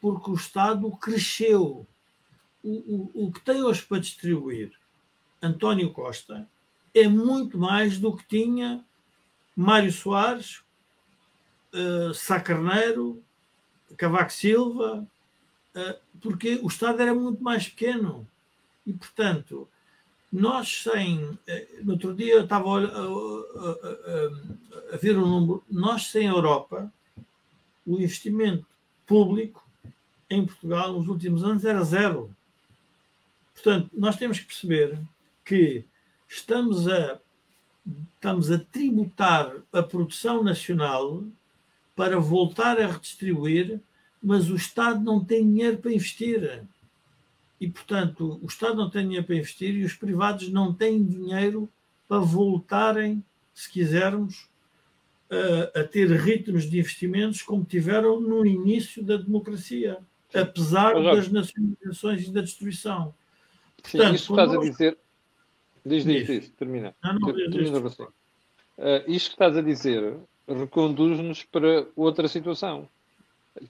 porque o Estado cresceu. O, o, o que tem hoje para distribuir António Costa é muito mais do que tinha Mário Soares, uh, Sá Carneiro, Cavaco Silva, uh, porque o Estado era muito mais pequeno. E, portanto, nós sem. Uh, no outro dia eu estava a, a, a, a ver o número. Nós sem Europa, o investimento público em Portugal nos últimos anos era zero. Portanto, nós temos que perceber que estamos a, estamos a tributar a produção nacional para voltar a redistribuir, mas o Estado não tem dinheiro para investir. E, portanto, o Estado não tem dinheiro para investir e os privados não têm dinheiro para voltarem, se quisermos, a, a ter ritmos de investimentos como tiveram no início da democracia, apesar das nacionalizações e da destruição. Portanto, Sim, isso estás nós... a dizer. Diz, diz, diz, termina. Não, não, termina. Uh, isto que estás a dizer reconduz-nos para outra situação,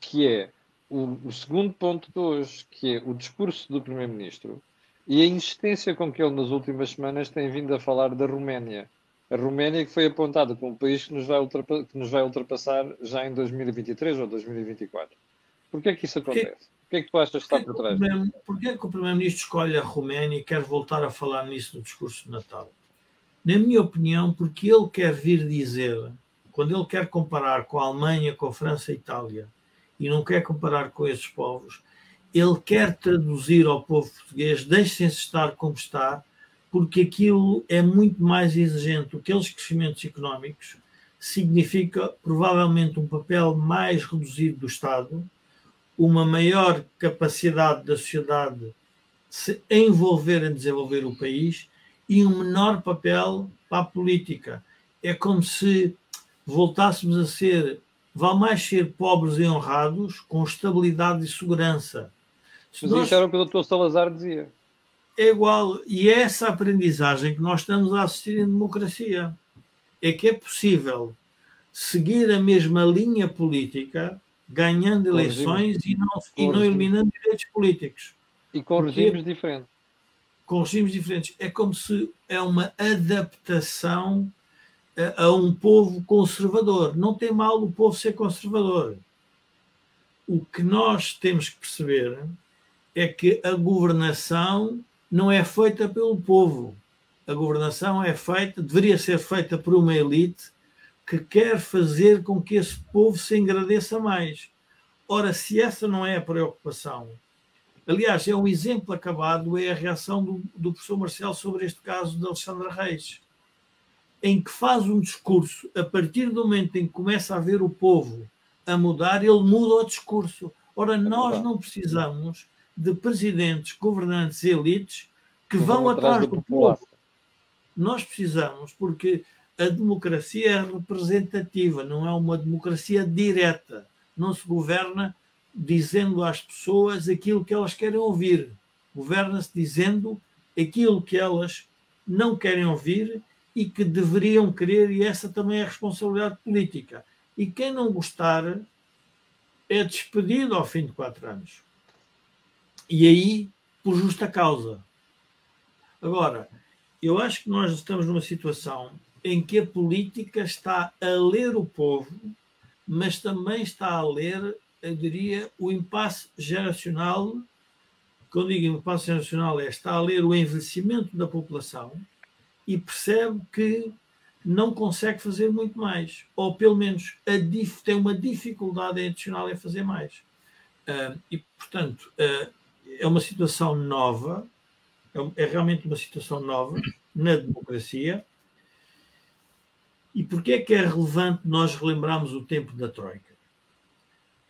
que é o, o, segundo ponto de hoje, que é o discurso do Primeiro-Ministro e a insistência com que ele nas últimas semanas tem vindo a falar da Roménia. A Roménia que foi apontada como um país que nos vai, que nos vai ultrapassar já em 2023 ou 2024. Porquê é que isso acontece? O que é que tu achas que está por trás? Porquê é que o Primeiro-Ministro escolhe a Roménia e quer voltar a falar nisso no discurso de Natal? Na minha opinião, porque ele quer vir dizer, quando ele quer comparar com a Alemanha, com a França e a Itália, e não quer comparar com esses povos, ele quer traduzir ao povo português, deixem-se estar como está, porque aquilo é muito mais exigente. Aqueles crescimentos económicos significa provavelmente um papel mais reduzido do Estado, uma maior capacidade da sociedade se envolver em desenvolver o país e um menor papel para a política. É como se voltássemos a ser, vale mais ser pobres e honrados com estabilidade e segurança. Se Mas nós... isso era o que o doutor Salazar dizia é igual. E é essa aprendizagem que nós estamos a assistir em democracia. É que é possível seguir a mesma linha política, ganhando eleições e não, e não eliminando direitos políticos. E com Porque, regimes diferentes. Com regimes diferentes. É como se é uma adaptação a, a um povo conservador. Não tem mal o povo ser conservador. O que nós temos que perceber é que a governação não é feita pelo povo. A governação é feita, deveria ser feita por uma elite que quer fazer com que esse povo se engradeça mais. Ora, se essa não é a preocupação, aliás, é um exemplo acabado, é a reação do, do professor Marcelo sobre este caso de Alexandra Reis, em que faz um discurso, a partir do momento em que começa a ver o povo a mudar, ele muda o discurso. Ora, é nós não precisamos de presidentes, governantes e elites que vão atrás do, do povo. Nós precisamos, porque a democracia é representativa, não é uma democracia direta. Não se governa dizendo às pessoas aquilo que elas querem ouvir. Governa-se dizendo aquilo que elas não querem ouvir e que deveriam querer, e essa também é a responsabilidade política. E quem não gostar é despedido ao fim de quatro anos. E aí, por justa causa. Agora, eu acho que nós estamos numa situação em que a política está a ler o povo, mas também está a ler, eu diria, o impasse geracional. Quando digo impasse geracional, é está a ler o envelhecimento da população e percebe que não consegue fazer muito mais, ou pelo menos tem uma dificuldade adicional em fazer mais. Uh, e, portanto, uh, é uma situação nova, é, é realmente uma situação nova na democracia. E porquê é que é relevante nós relembrarmos o tempo da Troika?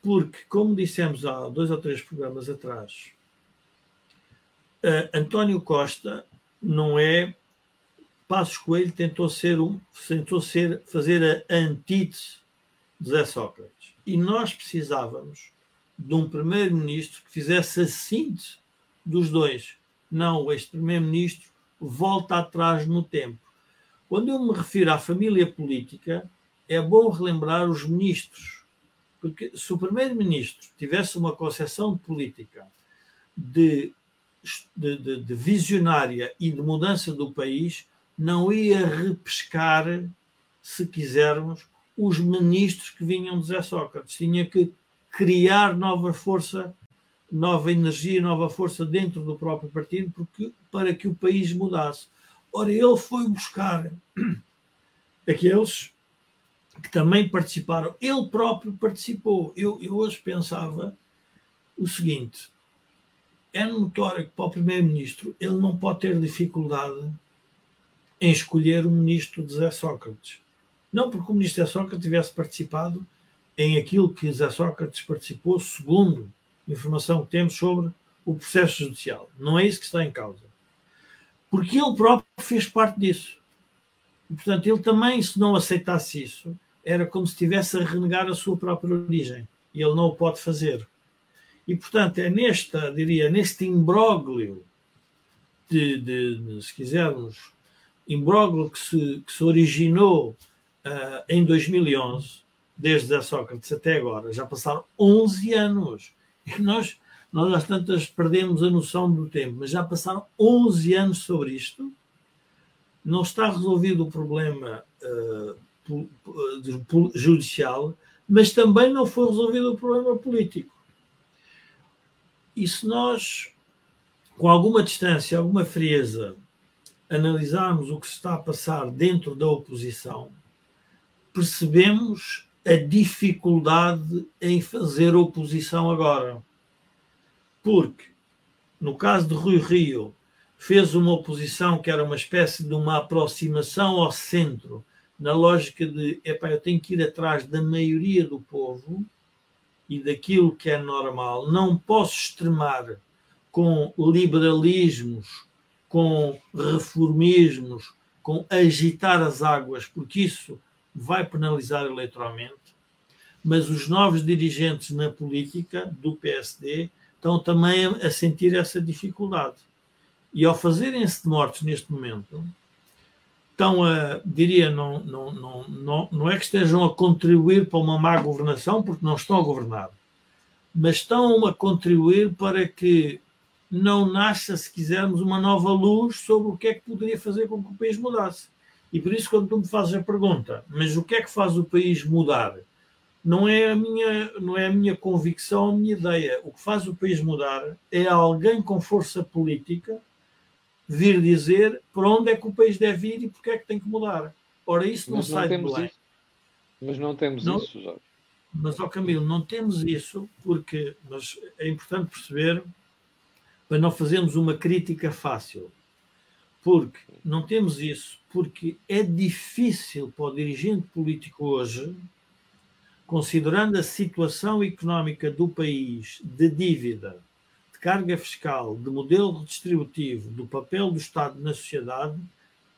Porque, como dissemos há dois ou três programas atrás, uh, António Costa não é. Passos Coelho tentou ser um, tentou ser, fazer a antítese de Zé Sócrates. E nós precisávamos de um primeiro-ministro que fizesse a síntese dos dois. Não, este primeiro-ministro volta atrás no tempo. Quando eu me refiro à família política, é bom relembrar os ministros. Porque se o primeiro-ministro tivesse uma concepção política de, de, de, de visionária e de mudança do país, não ia repescar, se quisermos, os ministros que vinham de Zé Sócrates. Tinha que criar nova força, nova energia, nova força dentro do próprio partido porque, para que o país mudasse. Ora, ele foi buscar (clears throat) aqueles que também participaram. Ele próprio participou. Eu, eu hoje pensava o seguinte: é notório que para o primeiro-ministro ele não pode ter dificuldade em escolher o ministro de Zé Sócrates. Não porque o ministro Zé Sócrates tivesse participado em aquilo que Zé Sócrates participou, segundo a informação que temos sobre o processo judicial. Não é isso que está em causa. Porque ele próprio fez parte disso. E, portanto, ele também, se não aceitasse isso, era como se estivesse a renegar a sua própria origem. E ele não o pode fazer. E, portanto, é nesta, diria, neste imbróglio de, de, de, se quisermos, imbróglio que se, que se originou uh, em 2011, desde a Sócrates até agora, já passaram 11 anos. E nós, nós às tantas perdemos a noção do tempo, mas já passaram 11 anos sobre isto. Não está resolvido o problema uh, judicial, mas também não foi resolvido o problema político. E se nós, com alguma distância, alguma frieza, analisarmos o que se está a passar dentro da oposição, percebemos a dificuldade em fazer oposição agora. Porque, no caso de Rui Rio, fez uma oposição que era uma espécie de uma aproximação ao centro, na lógica de, epá, eu tenho que ir atrás da maioria do povo e daquilo que é normal, não posso extremar com liberalismos, com reformismos, com agitar as águas, porque isso vai penalizar eleitoralmente, mas os novos dirigentes na política do PSD estão também a sentir essa dificuldade. E ao fazerem-se de mortos neste momento, estão a, diria, não, não, não, não, não é que estejam a contribuir para uma má governação, porque não estão a governar, mas estão a contribuir para que não nasça, se quisermos, uma nova luz sobre o que é que poderia fazer com que o país mudasse. E por isso, quando tu me fazes a pergunta, mas o que é que faz o país mudar? Não é a minha, não é a minha convicção, a minha ideia. O que faz o país mudar é alguém com força política vir dizer para onde é que o país deve ir e porque é que tem que mudar. Ora, isso não, não sai de Belém. Isso. Mas não temos não, isso, Jorge. Mas, ó Camilo, não temos isso porque mas é importante perceber para não fazermos uma crítica fácil. Porque não temos isso, porque é difícil para o dirigente político hoje, considerando a situação económica do país, de dívida, de carga fiscal, de modelo redistributivo, do papel do Estado na sociedade,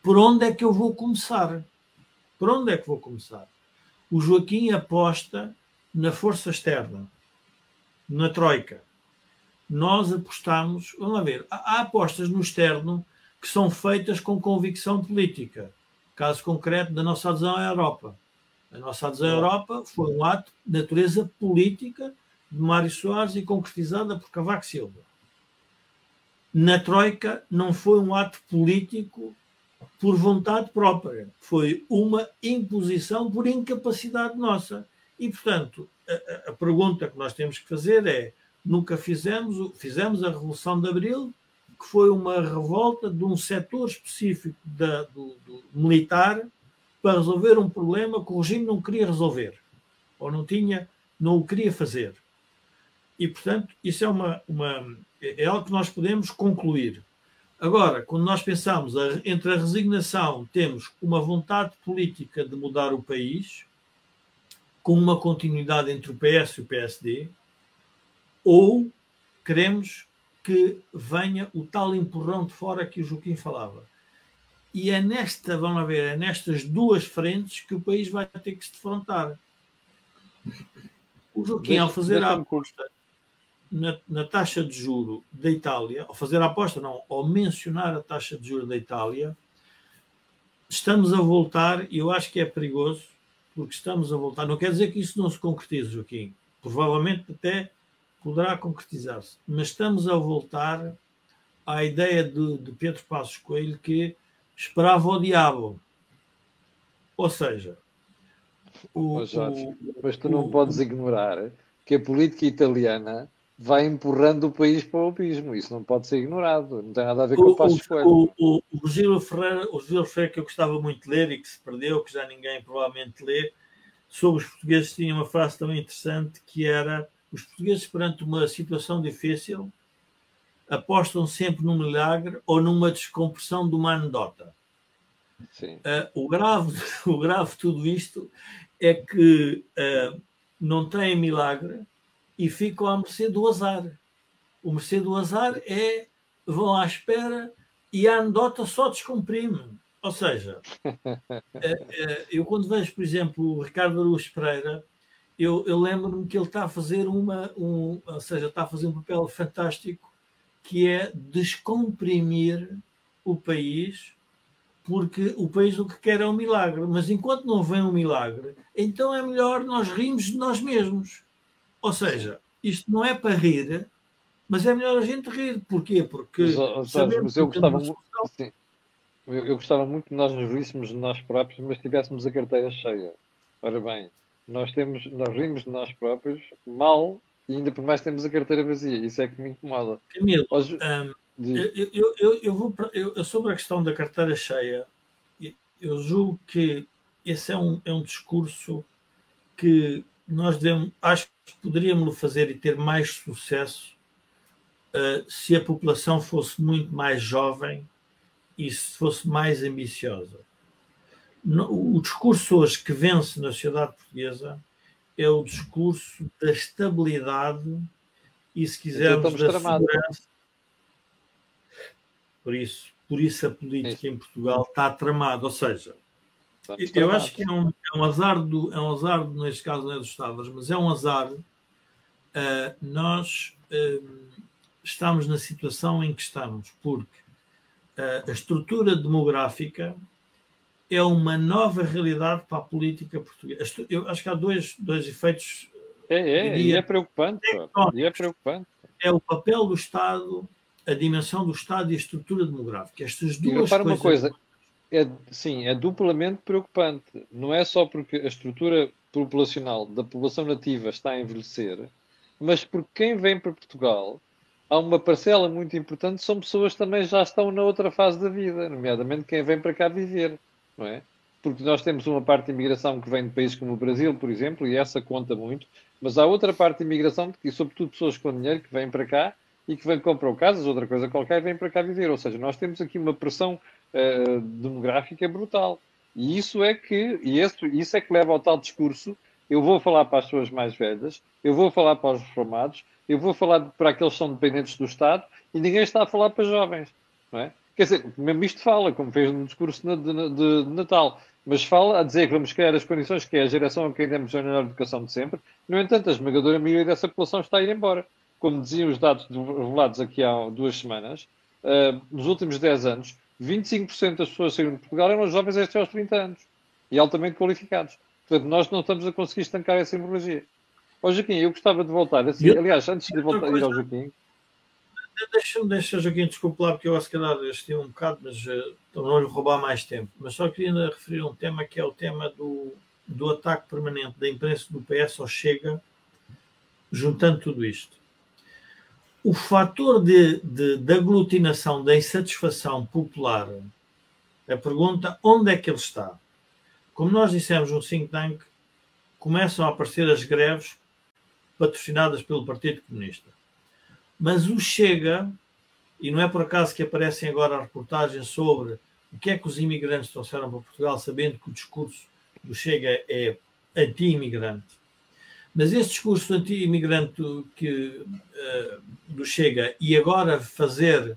por onde é que eu vou começar? Por onde é que vou começar? O Joaquim aposta na força externa, na Troika. Nós apostamos, vamos lá ver, há apostas no externo que são feitas com convicção política. Caso concreto da nossa adesão à Europa. A nossa adesão à Europa foi um ato de natureza política de Mário Soares e concretizada por Cavaco Silva. Na Troika não foi um ato político por vontade própria, foi uma imposição por incapacidade nossa. E, portanto, a, a pergunta que nós temos que fazer é: nunca fizemos, fizemos a Revolução de Abril, que foi uma revolta de um setor específico da, do, do, militar para resolver um problema que o regime não queria resolver, ou não tinha, não o queria fazer. E, portanto, isso é, uma, uma, é algo que nós podemos concluir. Agora, quando nós pensamos a, entre a resignação, temos uma vontade política de mudar o país, com uma continuidade entre o PS e o PSD, ou queremos que venha o tal empurrão de fora que o Joaquim falava. E é nesta, vamos ver, é nestas duas frentes que o país vai ter que se defrontar. O Joaquim, ao fazer a aposta na, na, taxa de juro da Itália, ao fazer a aposta, não, ao mencionar a taxa de juro da Itália, estamos a voltar, e eu acho que é perigoso, porque estamos a voltar. Não quer dizer que isso não se concretize, Joaquim. Provavelmente até poderá concretizar-se. Mas estamos a voltar à ideia de, de Pedro Passos Coelho que esperava o diabo. Ou seja, o, Jorge, o, mas tu não o, podes ignorar que a política italiana vai empurrando o país para o abismo. Isso não pode ser ignorado. Não tem nada a ver com o Passos Coelho. O, o, o Ferreira, o Gil Ferreira que eu gostava muito de ler e que se perdeu, que já ninguém provavelmente lê, sobre os portugueses tinha uma frase também interessante que era os portugueses, perante uma situação difícil, apostam sempre num milagre ou numa descompressão de uma anedota. Uh, o, grave, (laughs) o grave de tudo isto é que uh, não têm milagre e ficam à mercê do azar. O mercê do azar é vão à espera e a anedota só descomprime. Ou seja, eh, (laughs) eu quando vejo, por exemplo, o Ricardo Araújo Pereira, eu, eu lembro-me que ele está a fazer uma, um, ou seja, está a fazer um papel fantástico que é descomprimir o país, porque o país o que quer é um milagre, mas enquanto não vem um milagre, então é melhor nós rirmos de nós mesmos. Ou seja, isto não é para rir, mas é melhor a gente rir. Porquê? Porque. Mas, mas eu gostava muito. Sim. Eu, eu, gostava muito que nós nos ríssemos de nós próprios, mas tivéssemos a carteira cheia. Ora bem, nós temos, nós rimos de nós próprios mal e ainda por mais temos a carteira vazia. Isso é que me incomoda. Camilo, Hoje, um, eu, eu, eu, eu, vou eu, sobre a questão da carteira cheia, eu julgo que esse é um, é um discurso que nós devemos, acho que poderíamos fazer e ter mais sucesso uh, se a população fosse muito mais jovem e se fosse mais ambiciosa. O discurso hoje que vence na sociedade portuguesa é o discurso da estabilidade e, se quisermos, da tramados. segurança. Por isso, por isso a política em Portugal está tramada. Ou seja, Estamos eu acho que é um, é um azar, do, é um azar, neste caso não é dos Estados, mas é um azar. Uh, nós uh, estamos na situação em que estamos, porque uh, a estrutura demográfica é uma nova realidade para a política portuguesa. Eu acho que há dois, dois efeitos. É, é, e é preocupante. E é preocupante. É o papel do Estado, a dimensão do Estado e a estrutura demográfica. Estas duas coisas. uma coisa, é, sim, é duplamente preocupante. Não é só porque a estrutura populacional da população nativa está a envelhecer, mas porque quem vem para Portugal há uma parcela muito importante, são pessoas que também já estão na outra fase da vida, nomeadamente quem vem para cá viver não é? Porque nós temos uma parte de imigração que vem de países como o Brasil, por exemplo, e essa conta muito, mas há outra parte de imigração, e sobretudo pessoas com dinheiro que vêm para cá e que vêm comprar casas, outra coisa qualquer, e vêm para cá viver. Ou seja, nós temos aqui uma pressão uh, demográfica brutal. E isso é que, e isso, isso é que leva ao tal discurso, eu vou falar para as pessoas mais velhas, eu vou falar para os reformados, eu vou falar para aqueles que são dependentes do Estado, e ninguém está a falar para jovens. Não é? Quer dizer, mesmo isto fala, como fez no discurso de, de, de, Natal, mas fala a dizer que vamos criar as condições que é a geração a quem demos a melhor educação de sempre. No entanto, a esmagadora maioria dessa população está a ir embora. Como diziam os dados revelados aqui há duas semanas, uh, nos últimos 10 anos, 25% das pessoas que saíram de Portugal eram jovens até aos 30 anos e altamente qualificados. Portanto, nós não estamos a conseguir estancar essa hemorragia. Ó Joaquim, eu gostava de voltar. Assim, aliás, antes de voltar ir ao Joaquim, Deixa-me, deixa, Joaquim, desculpe lá, porque eu, se calhar, estive um bocado, mas uh, não lhe roubar mais tempo. Mas só queria referir um tema que é o tema do, do ataque permanente da imprensa do PS ao Chega, juntando tudo isto. O fator de, de, de aglutinação da insatisfação popular, a pergunta onde é que ele está? Como nós dissemos no think tank, começam a aparecer as greves patrocinadas pelo Partido Comunista mas o Chega, e não é por acaso que aparecem agora reportagens sobre o que é que os imigrantes trouxeram para Portugal, sabendo que o discurso do Chega é anti-imigrante. Mas esse discurso anti-imigrante que, uh, do Chega e agora fazer,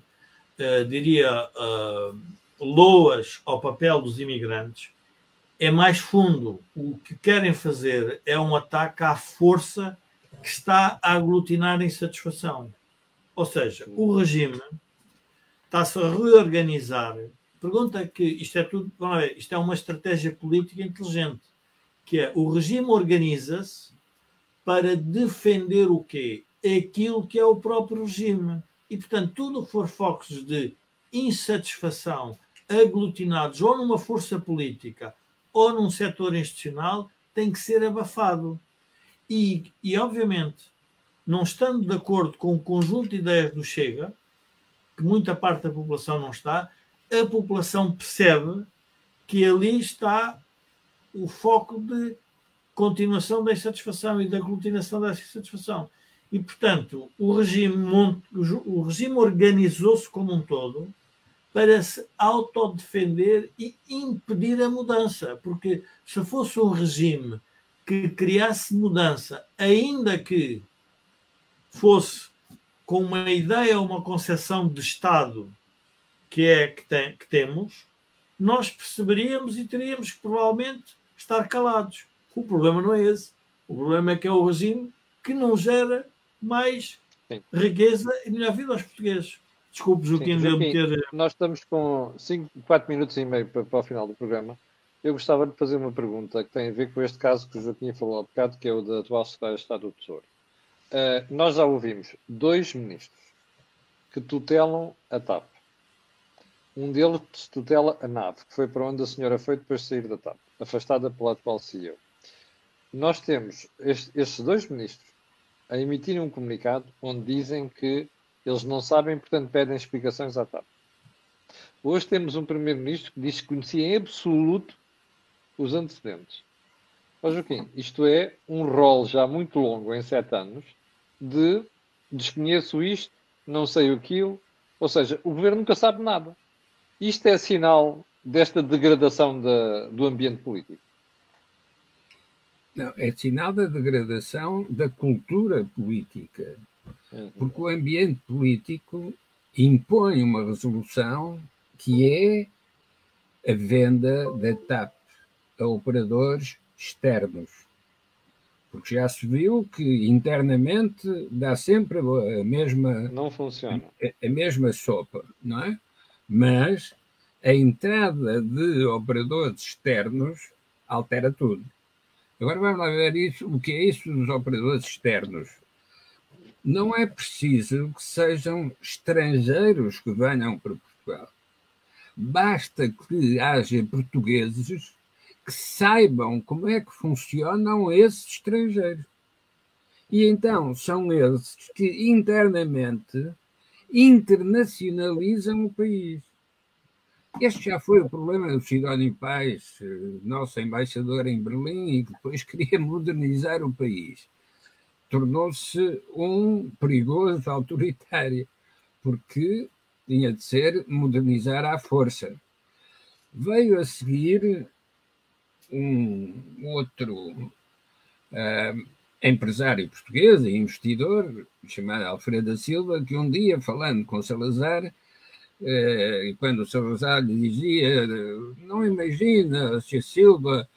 uh, diria, uh, loas ao papel dos imigrantes é mais fundo. O que querem fazer é um ataque à força que está a aglutinar a insatisfação. Ou seja, o regime está-se a reorganizar. Pergunta que isto é tudo, ver, isto é uma estratégia política inteligente, que é o regime organiza-se para defender o quê? Aquilo que é o próprio regime. E, portanto, tudo que for focos de insatisfação aglutinados ou numa força política ou num setor institucional tem que ser abafado. E, e obviamente, não estando de acordo com o conjunto de ideias do Chega, que muita parte da população não está, a população percebe que ali está o foco de continuação da insatisfação e da aglutinação dessa insatisfação. E, portanto, o regime, o regime organizou-se como um todo para se autodefender e impedir a mudança. Porque se fosse um regime que criasse mudança, ainda que fosse com uma ideia ou uma concepção de Estado que é que, tem, que temos, nós perceberíamos e teríamos que provavelmente estar calados. O problema não é esse. O problema é que é o regime que não gera mais Sim. riqueza e melhor vida aos portugueses. Desculpe, Joaquim, de meter. Nós estamos com 5, 4 minutos e meio para, para, o final do programa. Eu gostava de fazer uma pergunta que tem a ver com este caso que o Joaquim falou há bocado, que é o da atual secretária de Estado do Tesouro. Uh, nós já ouvimos dois ministros que tutelam a TAP. Um deles tutela a NAV, que foi para onde a senhora foi depois de sair da TAP, afastada pela atual CEO. Nós temos este, estes dois ministros a emitirem um comunicado onde dizem que eles não sabem, portanto pedem explicações à TAP. Hoje temos um primeiro-ministro que diz que conhecia em absoluto os antecedentes. Ó Joaquim, isto é um rol já muito longo, em sete anos, de desconheço isto, não sei aquilo, ou seja, o governo nunca sabe nada. Isto é sinal desta degradação da, do ambiente político. Não, é sinal da degradação da cultura política. Uhum. Porque o ambiente político impõe uma resolução que é a venda da TAP a operadores externos. Porque já se viu que internamente dá sempre a mesma. Não funciona. A, a mesma sopa, não é? Mas a entrada de operadores externos altera tudo. Agora vamos lá ver isso, o que é isso dos operadores externos. Não é preciso que sejam estrangeiros que venham para Portugal. Basta que haja portugueses que saibam como é que funcionam esses estrangeiros. E então são esses que internamente internacionalizam o país. Este já foi o problema do Sidónio Paz, nosso embaixador em Berlim, e que depois (laughs) queria modernizar o país. Tornou-se um perigoso autoritário, porque tinha de ser modernizar à força. Veio a seguir um outro uh, empresário português e investidor, chamado Alfredo Silva, que um dia, falando com Salazar, uh, quando o Salazar lhe dizia: Não imagina a Silva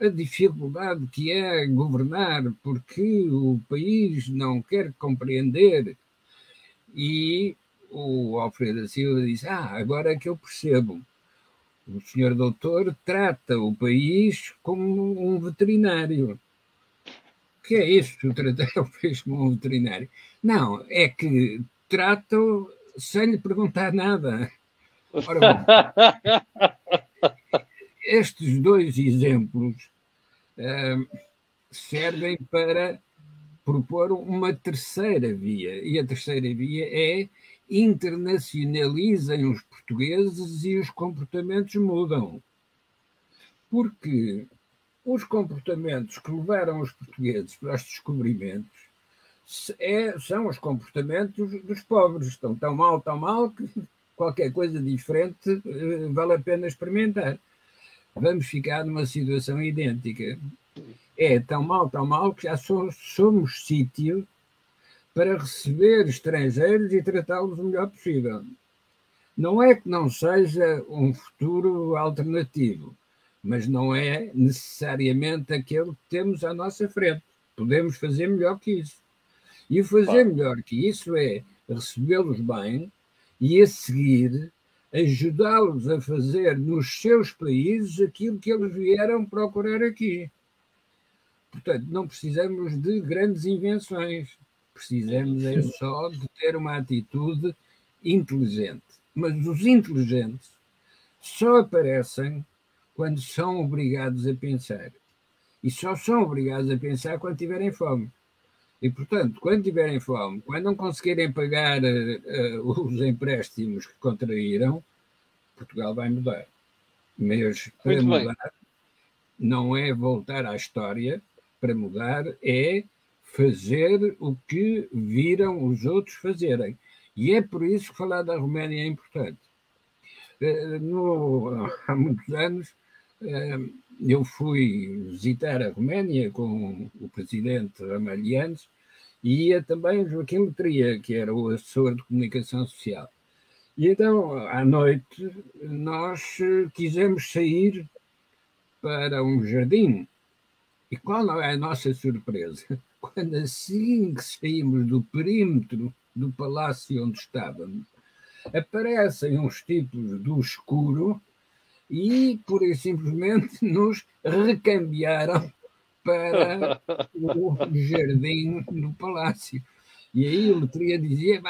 a dificuldade que é governar porque o país não quer compreender. E o Alfredo Silva disse: Ah, agora é que eu percebo o senhor doutor trata o país como um veterinário. O que é isso, tratar (laughs) o país como um veterinário? Não, é que trato sem lhe perguntar nada. Ora, (laughs) estes dois exemplos uh, servem para propor uma terceira via. E a terceira via é internacionalizem os portugueses e os comportamentos mudam. Porque os comportamentos que levaram os portugueses para os descobrimentos é, são os comportamentos dos pobres. Estão tão mal, tão mal que qualquer coisa diferente eh, vale a pena experimentar. Vamos ficar numa situação idêntica. É tão mal, tão mal que já somos, somos sítio para receber estrangeiros e tratá-los o melhor possível. Não é que não seja um futuro alternativo, mas não é necessariamente aquele que temos à nossa frente. Podemos fazer melhor que isso. E fazer melhor que isso é recebê-los bem e a seguir ajudá-los a fazer nos seus países aquilo que eles vieram procurar aqui. Portanto, não precisamos de grandes invenções. Precisamos é só de ter uma atitude inteligente. Mas os inteligentes só aparecem quando são obrigados a pensar. E só são obrigados a pensar quando tiverem fome. E, portanto, quando tiverem fome, quando não conseguirem pagar uh, os empréstimos que contraíram, Portugal vai mudar. Mas para mudar, não é voltar à história, para mudar é fazer o que viram os outros fazerem. E é por isso que falar da Roménia é importante. Eh, no, há muitos anos, eh, eu fui visitar a Roménia com o presidente Ramalhianes e ia também Joaquim Letria, que era o assessor de comunicação social. E então, à noite, nós quisemos sair para um jardim. E qual é a nossa surpresa? Quando assim que saímos do perímetro do palácio onde estávamos, aparecem uns tipos do escuro e, por e simplesmente, (laughs) nos recambiaram para o jardim do palácio. E aí o letria dizia,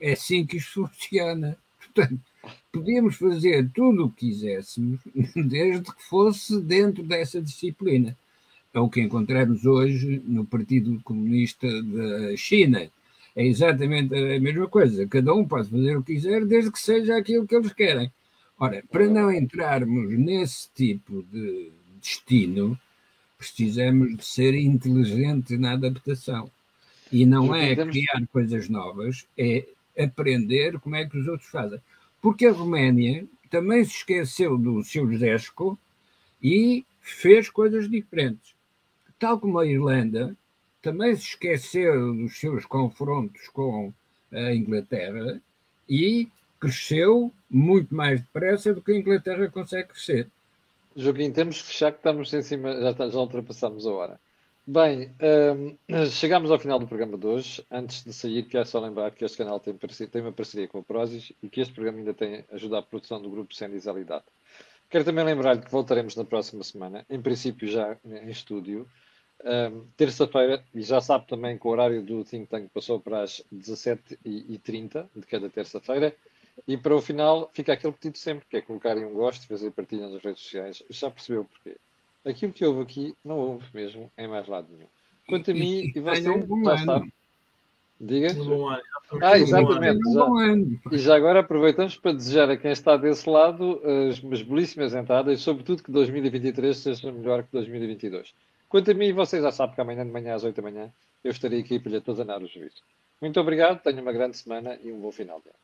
é assim que isto funciona. Portanto, podíamos fazer tudo o que quiséssemos, (laughs) desde que fosse dentro dessa disciplina. É o que encontramos hoje no Partido Comunista da China. É exatamente a mesma coisa. Cada um pode fazer o que quiser, desde que seja aquilo que eles querem. Ora, para não entrarmos nesse tipo de destino, precisamos de ser inteligentes na adaptação. E não é criar coisas novas, é aprender como é que os outros fazem. Porque a Roménia também se esqueceu do seu Zesco e fez coisas diferentes. Tal como a Irlanda também se esqueceu dos seus confrontos com a Inglaterra e cresceu muito mais depressa do que a Inglaterra consegue crescer. Joaquim, temos que fechar que estamos em cima, já, já ultrapassamos a hora. Bem, um, chegamos ao final do programa de hoje. Antes de sair, quero só lembrar que este canal tem, tem uma parceria com a Prozis e que este programa ainda tem ajuda à produção do grupo Sendizalidade. Quero também lembrar-lhe que voltaremos na próxima semana, em princípio já em estúdio, um, terça-feira, e já sabe também que o horário do Think Tank passou para as 17h30 de cada terça-feira. E para o final fica aquele pedido sempre, que é colocarem um gosto, fazer partilha nas redes sociais. Já percebeu porquê? Aquilo que houve aqui não houve mesmo em mais lado nenhum. Quanto a mim e você, já sabe. Diga. Ah, exatamente. Já. E já agora aproveitamos para desejar a quem está desse lado umas belíssimas entradas, sobretudo que 2023 seja melhor que 2022. Quanto a mim, você já sabe que amanhã de manhã às 8 da manhã eu estarei aqui para lhe atosanar o juízo. Muito obrigado, tenha uma grande semana e um bom final de ano.